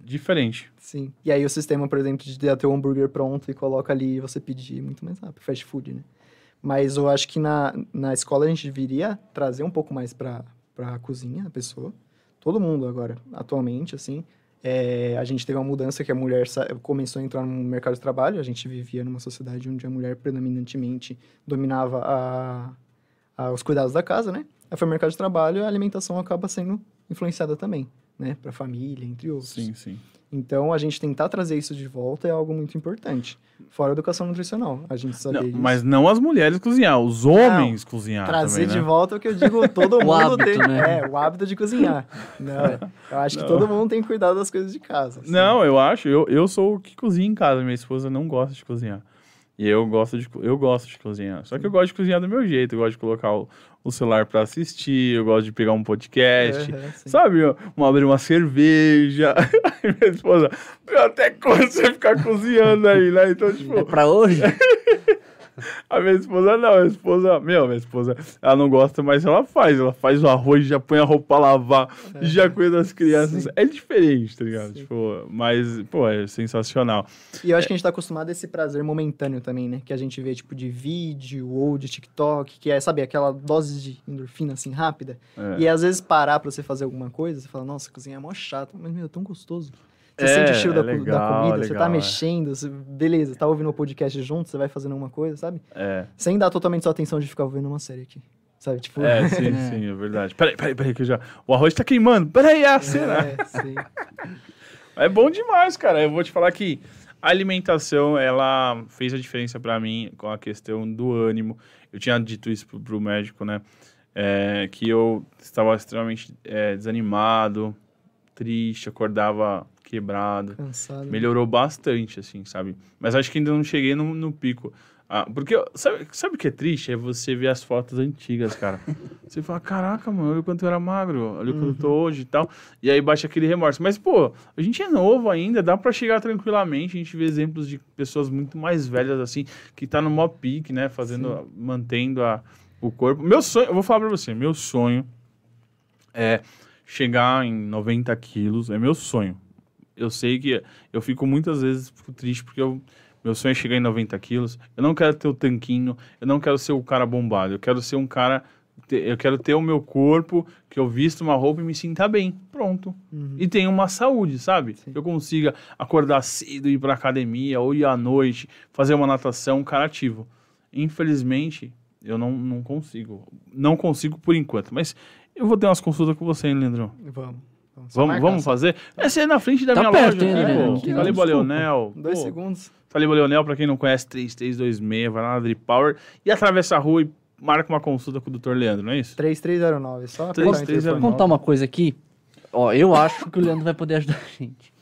diferente. Sim. E aí o sistema, por exemplo, de ter o hambúrguer pronto e coloca ali e você pedir é muito mais rápido. Fast food, né? Mas eu acho que na, na escola a gente deveria trazer um pouco mais pra, pra cozinha, a pessoa. Todo mundo agora, atualmente, assim. É, a gente teve uma mudança que a mulher começou a entrar no mercado de trabalho. A gente vivia numa sociedade onde a mulher predominantemente dominava a, a- os cuidados da casa, né? Aí foi o mercado de trabalho e a alimentação acaba sendo influenciada também, né? Pra família, entre outros. Sim, sim. Então, a gente tentar trazer isso de volta é algo muito importante. Fora a educação nutricional, a gente saber Não, isso. mas não as mulheres cozinhar, os homens cozinhar Trazer também, de né? volta é o que eu digo, <laughs> todo mundo hábito, tem. né? É, o hábito de cozinhar. Não, eu acho que Não. todo mundo tem que cuidar das coisas de casa. assim. Não, eu acho, eu, eu sou o que cozinha em casa, minha esposa não gosta de cozinhar. E eu gosto de, eu gosto de cozinhar. Só que eu gosto de cozinhar do meu jeito, eu gosto de colocar o, o celular pra assistir, eu gosto de pegar um podcast, sim. sabe? Um, abrir uma cerveja. <laughs> Aí minha esposa, até quando você ficar cozinhando aí, né? Então, tipo, É pra hoje? <laughs> a minha esposa não, a minha esposa, meu, minha esposa, ela não gosta, mas ela faz. Ela faz o arroz, já põe a roupa pra lavar, já cuida das crianças. Sim. É diferente, tá ligado? Sim. Tipo, mas, pô, é sensacional. E eu acho que a gente tá acostumado a esse prazer momentâneo também, né? Que a gente vê, tipo, de vídeo ou de TikTok, que é, sabe, aquela dose de endorfina, assim, rápida. É. E às vezes parar pra você fazer alguma coisa, você fala, nossa, cozinhar é mó chato, mas, meu, é tão gostoso. Você É, sente o cheiro é da, da legal, comida, você legal, tá é. mexendo, você- beleza, tá ouvindo o podcast junto, você vai fazendo alguma coisa, sabe? É, Sem dar totalmente sua atenção de ficar ouvindo uma série aqui. Sabe, tipo... é, <laughs> sim, É. sim, é verdade. Peraí, peraí, peraí, que eu já. O arroz tá queimando. Peraí, é a cena. É, sim. É bom demais, cara. Eu vou te falar que a alimentação, ela fez a diferença pra mim com a questão do ânimo. Eu tinha dito isso pro, pro médico, né? É, que eu estava extremamente é, desanimado, triste, acordava quebrado. Cansado. Melhorou bastante, assim, sabe? Mas acho que ainda não cheguei no, no pico. Ah, porque, sabe, sabe o que é triste? É você ver as fotos antigas, cara. <laughs> Você fala, caraca, mano, olha o quanto eu era magro, olha o quanto eu tô hoje e tal. E aí bate aquele remorso. Mas, pô, a gente é novo ainda, dá pra chegar tranquilamente. A gente vê exemplos de pessoas muito mais velhas, assim, que tá no maior pique, né? Fazendo, mantendo a, o corpo. Meu sonho, eu vou falar pra você, meu sonho é chegar em 90 quilos, é meu sonho. Eu sei que eu fico muitas vezes fico triste porque eu, meu sonho é chegar em 90 quilos. Eu não quero ter o tanquinho, eu não quero ser o cara bombado. Eu quero ser um cara. Eu quero ter o meu corpo, que eu visto uma roupa e me sinta bem. Pronto. Uhum. E tenha uma saúde, sabe? Sim. Que eu consiga acordar cedo, ir pra academia, ou ir à noite, fazer uma natação, um cara ativo. Infelizmente, eu não, não consigo. Não consigo por enquanto. Mas eu vou ter umas consultas com você, hein, Leandrão? Vamos. Vamos, Vamos, fazer? Essa é na frente da Tá minha perto loja, ainda, né, né? pô? Aqui, Taliba. Leonel. Dois pô. segundos. Taliba Leonel, pra quem não conhece, 3326, vai lá na Drip Power e atravessa a rua e marca uma consulta com o Dr. Leandro, não é isso? 3309, só apertar o 3309. interfone. Vou contar uma coisa aqui. Ó, eu acho que o Leandro vai poder ajudar a gente.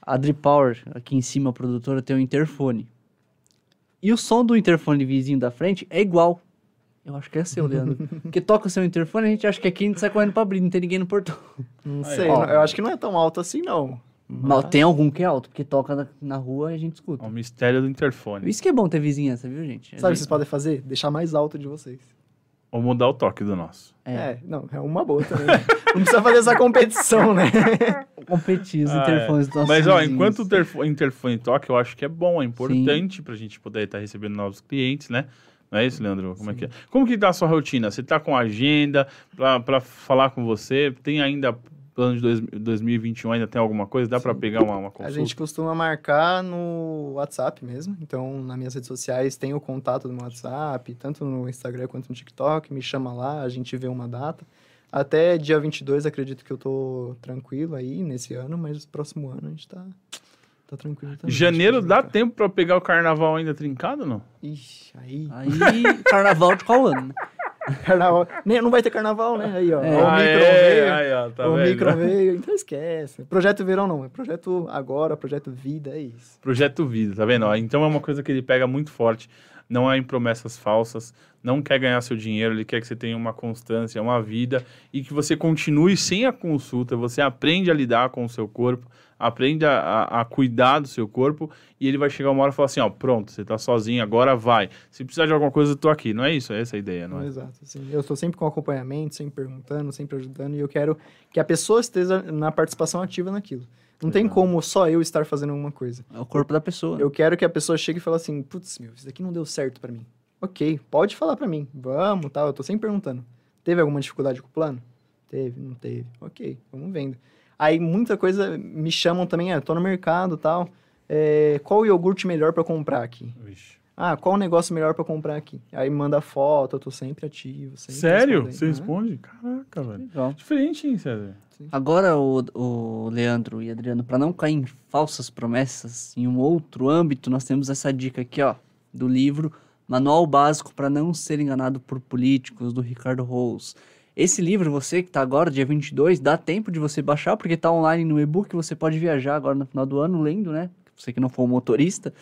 A Drip Power, aqui em cima, a produtora, tem um interfone. E o som do interfone vizinho da frente é igual. Eu acho que é seu, Leandro. Porque toca o seu interfone, a gente acha que aqui a gente sai correndo pra abrir, não tem ninguém no portão. Não Aí, sei, ó. eu acho que não é tão alto assim, não. Mas tem algum que é alto, porque toca na, na rua e a gente escuta. É o mistério do interfone. Isso que é bom ter vizinhança, viu, gente? A Sabe o que gente- vocês podem fazer? Deixar mais alto de vocês. Ou mudar o toque do nosso. É, É, não, é uma boa também. não precisa fazer essa competição, né? competir os Ah, é. interfones dos nossos Mas, ó, vizinhos. enquanto o interfo- interfone toca, eu acho que é bom, é importante pra gente poder estar recebendo novos clientes, né? Não é isso, Leandro? Como é que é? Como que tá a sua rotina? Você tá com agenda pra, pra falar com você? Tem ainda plano de dois, 2021? Ainda tem alguma coisa? Dá pra pegar uma, uma A consulta? gente costuma marcar no WhatsApp mesmo. Então, nas minhas redes sociais tem o contato do meu WhatsApp, tanto no Instagram quanto no TikTok. Me chama lá, a gente vê uma data. Até dia 22, acredito que eu tô tranquilo aí nesse ano, mas próximo ano a gente tá, tá tranquilo também. Janeiro Acho que dá tempo pra pegar o carnaval ainda trincado ou não? Ixi, aí. Aí, carnaval de qual ano? né? <laughs> Carnaval. Nem, não vai ter carnaval, né? Aí, ó. É. o Ah, micro é, veio. aí, ó, tá o vendo? micro veio, então esquece. Projeto verão não, é projeto agora, projeto vida, é isso. Projeto Vida, tá vendo? Ó, Então é uma coisa que ele pega muito forte. Não é em promessas falsas, não quer ganhar seu dinheiro, ele quer que você tenha uma constância, uma vida e que você continue sem a consulta. Você aprende a lidar com o seu corpo, aprende a, a- a cuidar do seu corpo e ele vai chegar uma hora e falar assim: ó, pronto, você tá sozinho, agora vai. Se precisar de alguma coisa, eu tô aqui. Não é isso? É essa a ideia, não é? Exato. Assim, eu estou sempre com acompanhamento, sempre perguntando, sempre ajudando, e eu quero que a pessoa esteja na participação ativa naquilo. Não tem como só eu estar fazendo alguma coisa. É o corpo da pessoa. Eu quero que a pessoa chegue e fale assim, putz, meu, isso daqui não deu certo pra mim. Ok, pode falar pra mim. Vamos, tal. Eu tô sempre perguntando. Teve alguma dificuldade com o plano? Teve, não teve. Ok, vamos vendo. Aí muita coisa me chamam também, é, tô no mercado, tal. É, qual o iogurte melhor pra comprar aqui? Vixe. Ah, qual o negócio melhor pra comprar aqui? Aí manda foto, eu tô sempre ativo. Sempre Sério? Você né? responde? Caraca, velho. Legal. Diferente, hein, César? Agora, o, o Leandro e Adriano, para não cair em falsas promessas em um outro âmbito, nós temos essa dica aqui, ó, do livro Manual Básico para Não Ser Enganado por Políticos, do Ricardo Rose. Esse livro, você que está agora, dia 22, dá tempo de você baixar, porque está online no e-book, você pode viajar agora no final do ano lendo, né? Você que não for um motorista,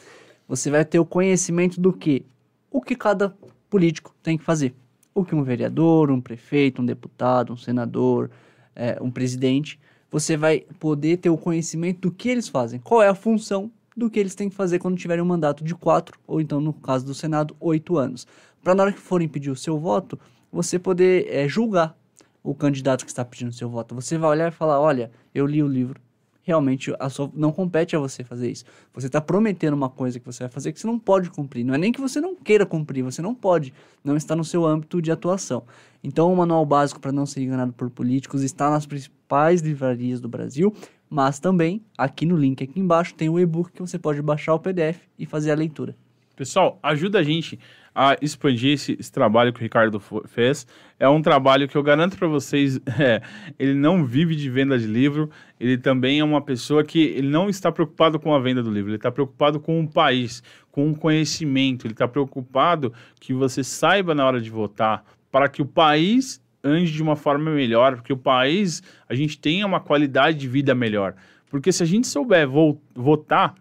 você vai ter o conhecimento do que? O que cada político tem que fazer. O que um vereador, um prefeito, um deputado, um senador, é, um presidente, você vai poder ter o conhecimento do que eles fazem, qual é a função do que eles têm que fazer quando tiverem um mandato de quatro, ou então, no caso do Senado, oito anos. Para na hora que forem pedir o seu voto, você poder é, julgar o candidato que está pedindo o seu voto. Você vai olhar e falar: olha, eu li o livro. Realmente, sua, não compete a você fazer isso. Você está prometendo uma coisa que você vai fazer que você não pode cumprir. Não é nem que você não queira cumprir, você não pode. Não está no seu âmbito de atuação. Então, o manual básico para não ser enganado por políticos está nas principais livrarias do Brasil, mas também aqui no link aqui embaixo tem o e-book que você pode baixar o PDF e fazer a leitura. Pessoal, ajuda a gente a expandir esse, esse trabalho que o Ricardo fez. É um trabalho que eu garanto para vocês, <laughs> é, ele não vive de venda de livro, ele também é uma pessoa que ele não está preocupado com a venda do livro, ele está preocupado com o país, com o conhecimento, ele está preocupado que você saiba na hora de votar, para que o país ande de uma forma melhor, porque o país, a gente tenha uma qualidade de vida melhor. Porque se a gente souber vo- votar,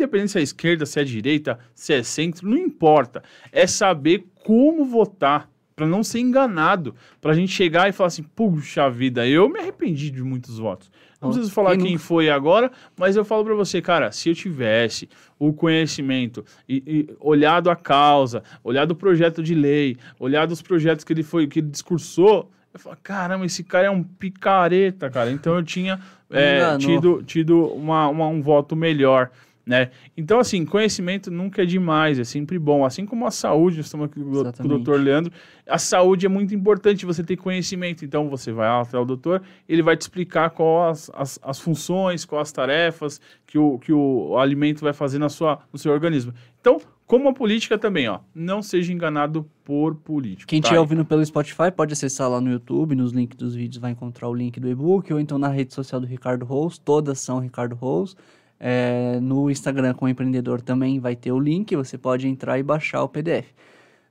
independente se é esquerda, se é direita, se é centro, não importa. É saber como votar para não ser enganado, para a gente chegar e falar assim, puxa vida, eu me arrependi de muitos votos. Não preciso falar quem quem nunca? foi agora, mas eu falo para você, cara, se eu tivesse o conhecimento e, e olhado a causa, olhado o projeto de lei, olhado os projetos que ele foi, que ele discursou, eu falo, caramba, esse cara é um picareta, cara. Então eu tinha é, tido, tido uma, uma- um voto melhor. Né? Então, assim, conhecimento nunca é demais, é sempre bom. Assim como a saúde, nós estamos aqui com o doutor Leandro, a saúde é muito importante você ter conhecimento. Então, você vai até o doutor, ele vai te explicar quais as, as, as funções, quais as tarefas que o, que o alimento vai fazer na sua, no seu organismo. Então, como a política também, ó, não seja enganado por político. Quem tá? estiver ouvindo pelo Spotify pode acessar lá no YouTube, nos links dos vídeos vai encontrar o link do e-book, ou então na rede social do Ricardo Rose, todas são Ricardo Rose. É, no Instagram com o empreendedor também vai ter o link, você pode entrar e baixar o PDF.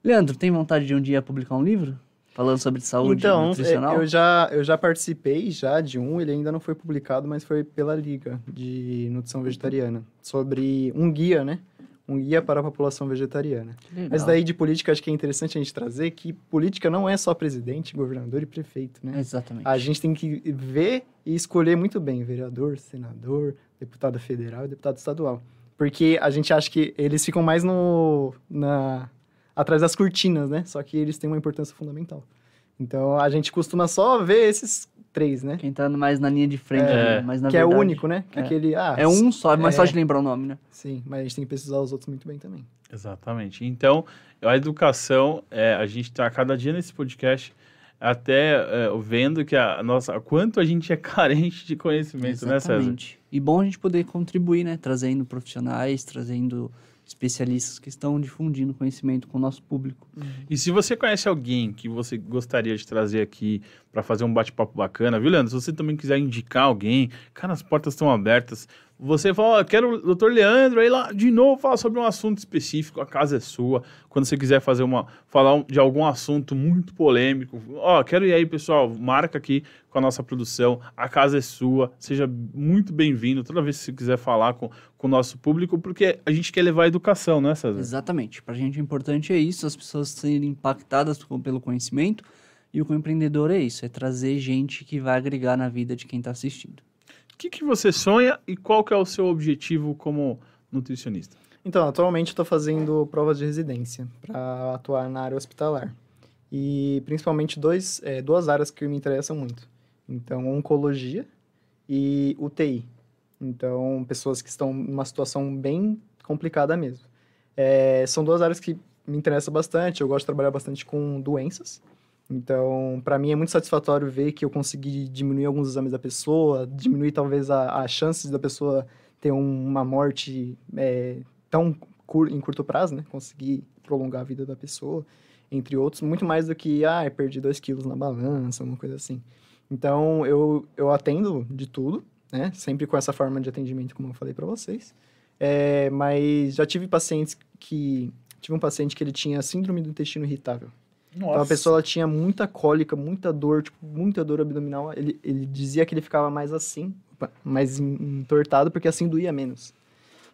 Leandro, tem vontade de um dia publicar um livro? Falando sobre saúde então, nutricional? é, eu já, eu já participei já de um, ele ainda não foi publicado, mas foi pela Liga de Nutrição Vegetariana, sobre um guia, né? Um guia para a população vegetariana. Legal. Mas daí de política, acho que é interessante a gente trazer que política não é só presidente, governador e prefeito, né? Exatamente. A gente tem que ver e escolher muito bem vereador, senador, deputado federal e deputado estadual. Porque a gente acha que eles ficam mais no na atrás das cortinas, né? Só que eles têm uma importância fundamental. Então a gente costuma só ver esses três, né? Quem tá mais na linha de frente, É. né? mas na que é o verdade- único, né? Que é. aquele ah, É um só, mas é. só de lembrar o nome, né? Sim, mas a gente tem que pesquisar os outros muito bem também. Exatamente. Então, a educação, é, a gente está cada dia nesse podcast até é, vendo que a nossa, quanto a gente é <laughs> carente de conhecimento, né, César? Exatamente. E bom a gente poder contribuir, né? Trazendo profissionais, trazendo especialistas que estão difundindo conhecimento com o nosso público. E se você conhece alguém que você gostaria de trazer aqui para fazer um bate-papo bacana, viu, Leandro? Se você também quiser indicar alguém, cara, as portas estão abertas. Você fala, quero o doutor Leandro, aí lá de novo falar sobre um assunto específico, a casa é sua. Quando você quiser fazer uma, falar de algum assunto muito polêmico, ó, quero ir aí, pessoal, marca aqui com a nossa produção, a casa é sua, seja muito bem-vindo toda vez que você quiser falar com, com o nosso público, porque a gente quer levar a educação, né, César? Exatamente. Pra gente o importante é isso, as pessoas serem impactadas pelo conhecimento. E o empreendedor é isso, é trazer gente que vai agregar na vida de quem está assistindo. Que, que você sonha e qual que é o seu objetivo como nutricionista? Então, atualmente estou fazendo provas de residência para atuar na área hospitalar. E principalmente dois, é, duas áreas que me interessam muito. Então, oncologia e UTI. Então, pessoas que estão numa situação bem complicada mesmo. É, são duas áreas que me interessam bastante. Eu gosto de trabalhar bastante com doenças. Então, para mim é muito satisfatório ver que eu consegui diminuir alguns exames da pessoa, diminuir talvez a, a chances da pessoa ter um- uma morte é, tão cur, em curto prazo, né? Conseguir prolongar a vida da pessoa, entre outros, muito mais do que, ah, perdi 2 quilos na balança, uma coisa assim. Então, eu, eu atendo de tudo, né? Sempre com essa forma de atendimento, como eu falei para vocês. É, mas já tive pacientes que... Tive um paciente que ele tinha síndrome do intestino irritável. Nossa. Então a pessoa ela tinha muita cólica, muita dor, tipo, muita dor abdominal. Ele, ele dizia que ele ficava mais assim, mais en- entortado, porque assim doía menos.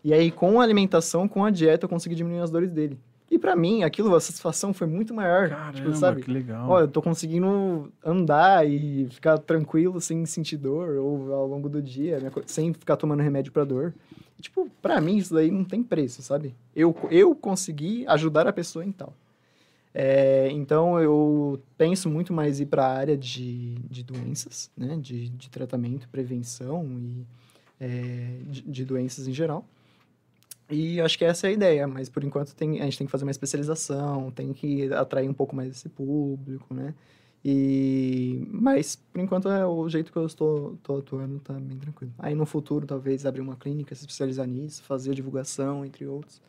E aí, com a alimentação, com a dieta, eu consegui diminuir as dores dele. E pra mim, aquilo, a satisfação foi muito maior. Caramba, tipo, sabe? que legal. Olha, eu tô conseguindo andar e ficar tranquilo sem sentir dor ou ao longo do dia, sem ficar tomando remédio pra dor. E, tipo, pra mim isso daí não tem preço, sabe? Eu, eu consegui ajudar a pessoa em tal. É, então eu penso muito mais ir para a área de, de doenças, né? De, de tratamento, prevenção e é, de, de doenças em geral. E acho que essa é a ideia, mas por enquanto tem, a gente tem que fazer uma especialização, tem que atrair um pouco mais esse público, né? E, mas por enquanto é o jeito que eu estou, estou atuando tá bem tranquilo. Aí no futuro talvez abrir uma clínica, se especializar nisso, fazer divulgação, entre outros,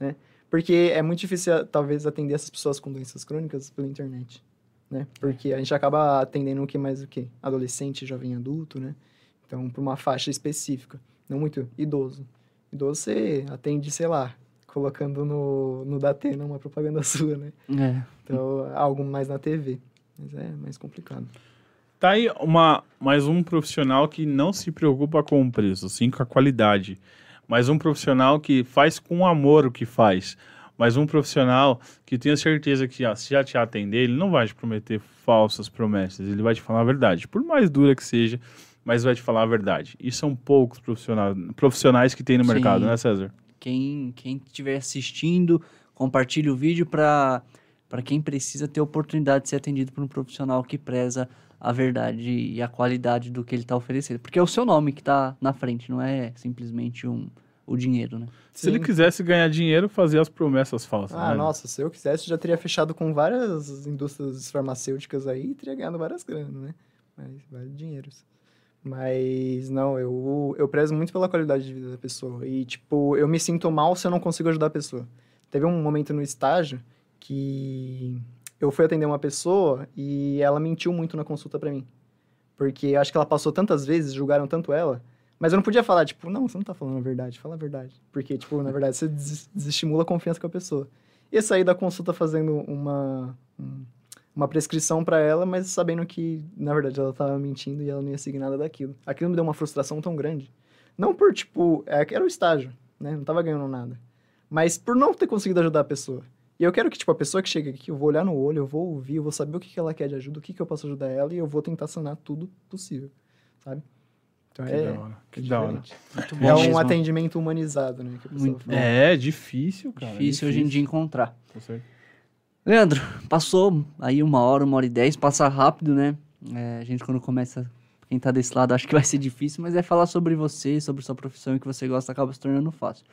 né? Porque é muito difícil talvez atender essas pessoas com doenças crônicas pela internet, né? Porque a gente acaba atendendo o que mais o que? Adolescente, jovem adulto, né? Então, para uma faixa específica, não muito idoso. Idoso você atende, sei lá, colocando no, no Datena uma propaganda <laughs> sua, né? É. Então, algo mais na TV. Mas é mais complicado. Tá aí uma, mais um profissional que não se preocupa com o preço, sim com a qualidade. Mais um profissional que faz com amor o que faz. Mais um profissional que tenho certeza que, se já te atender, ele não vai te prometer falsas promessas. Ele vai te falar a verdade. Por mais dura que seja, mas vai te falar a verdade. E são poucos profissionais, profissionais que tem no Sim. mercado, né, César? Quem quem estiver assistindo, compartilhe o vídeo para para quem precisa ter oportunidade de ser atendido por um profissional que preza a verdade e a qualidade do que ele está oferecendo. Porque é o seu nome que está na frente, não é simplesmente um, o dinheiro, né? Se ele quisesse ganhar dinheiro, fazer as promessas falsas. Ah, né? nossa, se eu quisesse, já teria fechado com várias indústrias farmacêuticas aí e teria ganhado várias granas, né? Mas vários dinheiros. Mas, não, eu, eu prezo muito pela qualidade de vida da pessoa. E, tipo, eu me sinto mal se eu não consigo ajudar a pessoa. Teve um momento no estágio que eu fui atender uma pessoa e ela mentiu muito na consulta pra mim. Porque eu acho que ela passou tantas vezes, julgaram tanto ela. Mas eu não podia falar, tipo, não, você não tá falando a verdade, fala a verdade. Porque, tipo, na verdade, você des- desestimula a confiança com a pessoa. e sair da consulta fazendo uma, um- uma prescrição para ela, mas sabendo que, na verdade, ela tava mentindo e ela não ia seguir nada daquilo. Aquilo me deu uma frustração tão grande. Não por, tipo, é, era o estágio, né? Não tava ganhando nada. Mas por não ter conseguido ajudar a pessoa. E eu quero que, tipo, a pessoa que chega aqui, eu vou olhar no olho, eu vou ouvir, eu vou saber o que, que ela quer de ajuda, o que, que eu posso ajudar ela e eu vou tentar sanar tudo possível, sabe? Então Que é, da hora. Que é da hora. Muito bom É um mesmo. atendimento humanizado, né? Que a pessoa Muito fala. É, difícil, cara. Difícil hoje em dia encontrar. Com certeza. Leandro, passou aí uma hora, uma hora e dez, passa rápido, né? É, a gente quando começa, quem tá desse lado, acho que vai ser difícil, mas é falar sobre você, sobre sua profissão e o que você gosta, acaba se tornando fácil.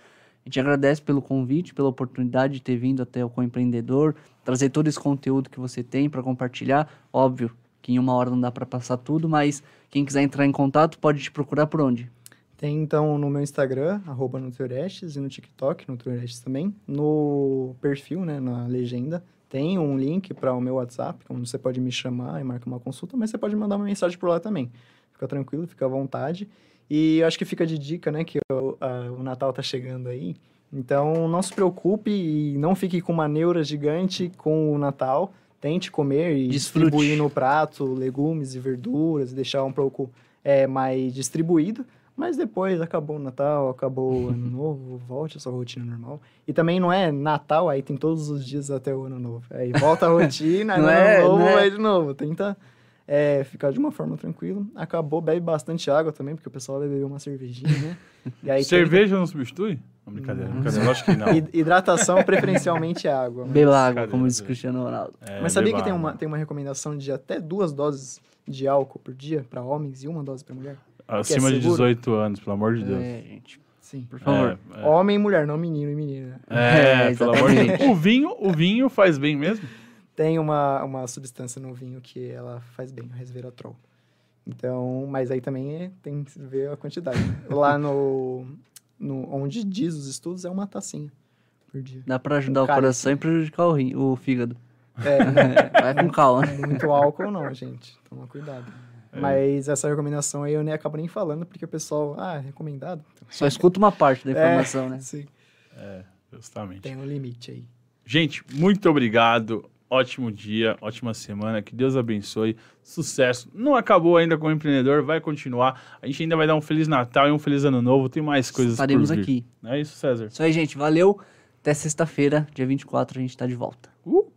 A gente agradece pelo convite, pela oportunidade de ter vindo até o Coempreendedor, trazer todo esse conteúdo que você tem para compartilhar. Óbvio que em uma hora não dá para passar tudo, mas quem quiser entrar em contato pode te procurar por onde? Tem então no meu Instagram, arroba Nutriorestes, e no TikTok, Nutriorestes também. No perfil, né, na legenda, tem um link para o meu WhatsApp, onde você pode me chamar e marcar uma consulta, mas você pode mandar uma mensagem por lá também. Fica tranquilo, fica à vontade. E eu acho que fica de dica, né, que o, a- o Natal tá chegando aí. Então, não se preocupe e não fique com uma neura gigante com o Natal. Tente comer e Desfrute. distribuir no prato legumes e verduras, deixar um pouco é, mais distribuído. Mas depois acabou o Natal, acabou o Ano <laughs> Novo, volte à sua rotina normal. E também não é Natal, aí tem todos os dias até o Ano Novo. Aí volta a rotina, <laughs> Não Ano é- Novo, não é- vai de novo. Tenta é, ficar de uma forma tranquila. Acabou, bebe bastante água também, porque o pessoal vai beber uma cervejinha, né? E aí Cerveja não substitui? Não, brincadeira, Não. brincadeira. Lógico que não. Hidratação, preferencialmente água. mas- <laughs> Beba água, como diz? Cristiano Ronaldo. É, Mas sabia que tem uma, tem uma recomendação de até duas doses de álcool por dia para homens e uma dose para mulher? Acima de seguro? 18 anos, pelo amor de Deus. É, gente, Sim. por favor. É, é. Homem e mulher, não menino e menina. É, <laughs> É, pelo amor de Deus. O vinho, o vinho faz bem mesmo? Tem uma, uma substância no vinho que ela faz bem, o resveratrol. Então, mas aí também é- tem que ver a quantidade. Lá no, no onde diz os estudos é uma tacinha por dia. Dá pra ajudar Um o coração e prejudicar o, rim, o fígado. É, <laughs> Vai com calma. muito álcool não, gente. Toma cuidado. É. Mas essa recomendação aí eu nem acabo nem falando, porque o pessoal, ah, é recomendado? Só escuta uma parte da informação, né? Sim, É, justamente. tem um limite aí. Gente, muito obrigado. Ótimo dia, ótima semana. Que Deus abençoe. Sucesso. Não acabou ainda como empreendedor, vai continuar. A gente ainda vai dar um Feliz Natal e um Feliz Ano Novo. Tem mais coisas Estaremos por vir. aqui. Não é isso, César? Isso aí, gente. Valeu. Até sexta-feira, dia 24, a gente tá de volta. Uh!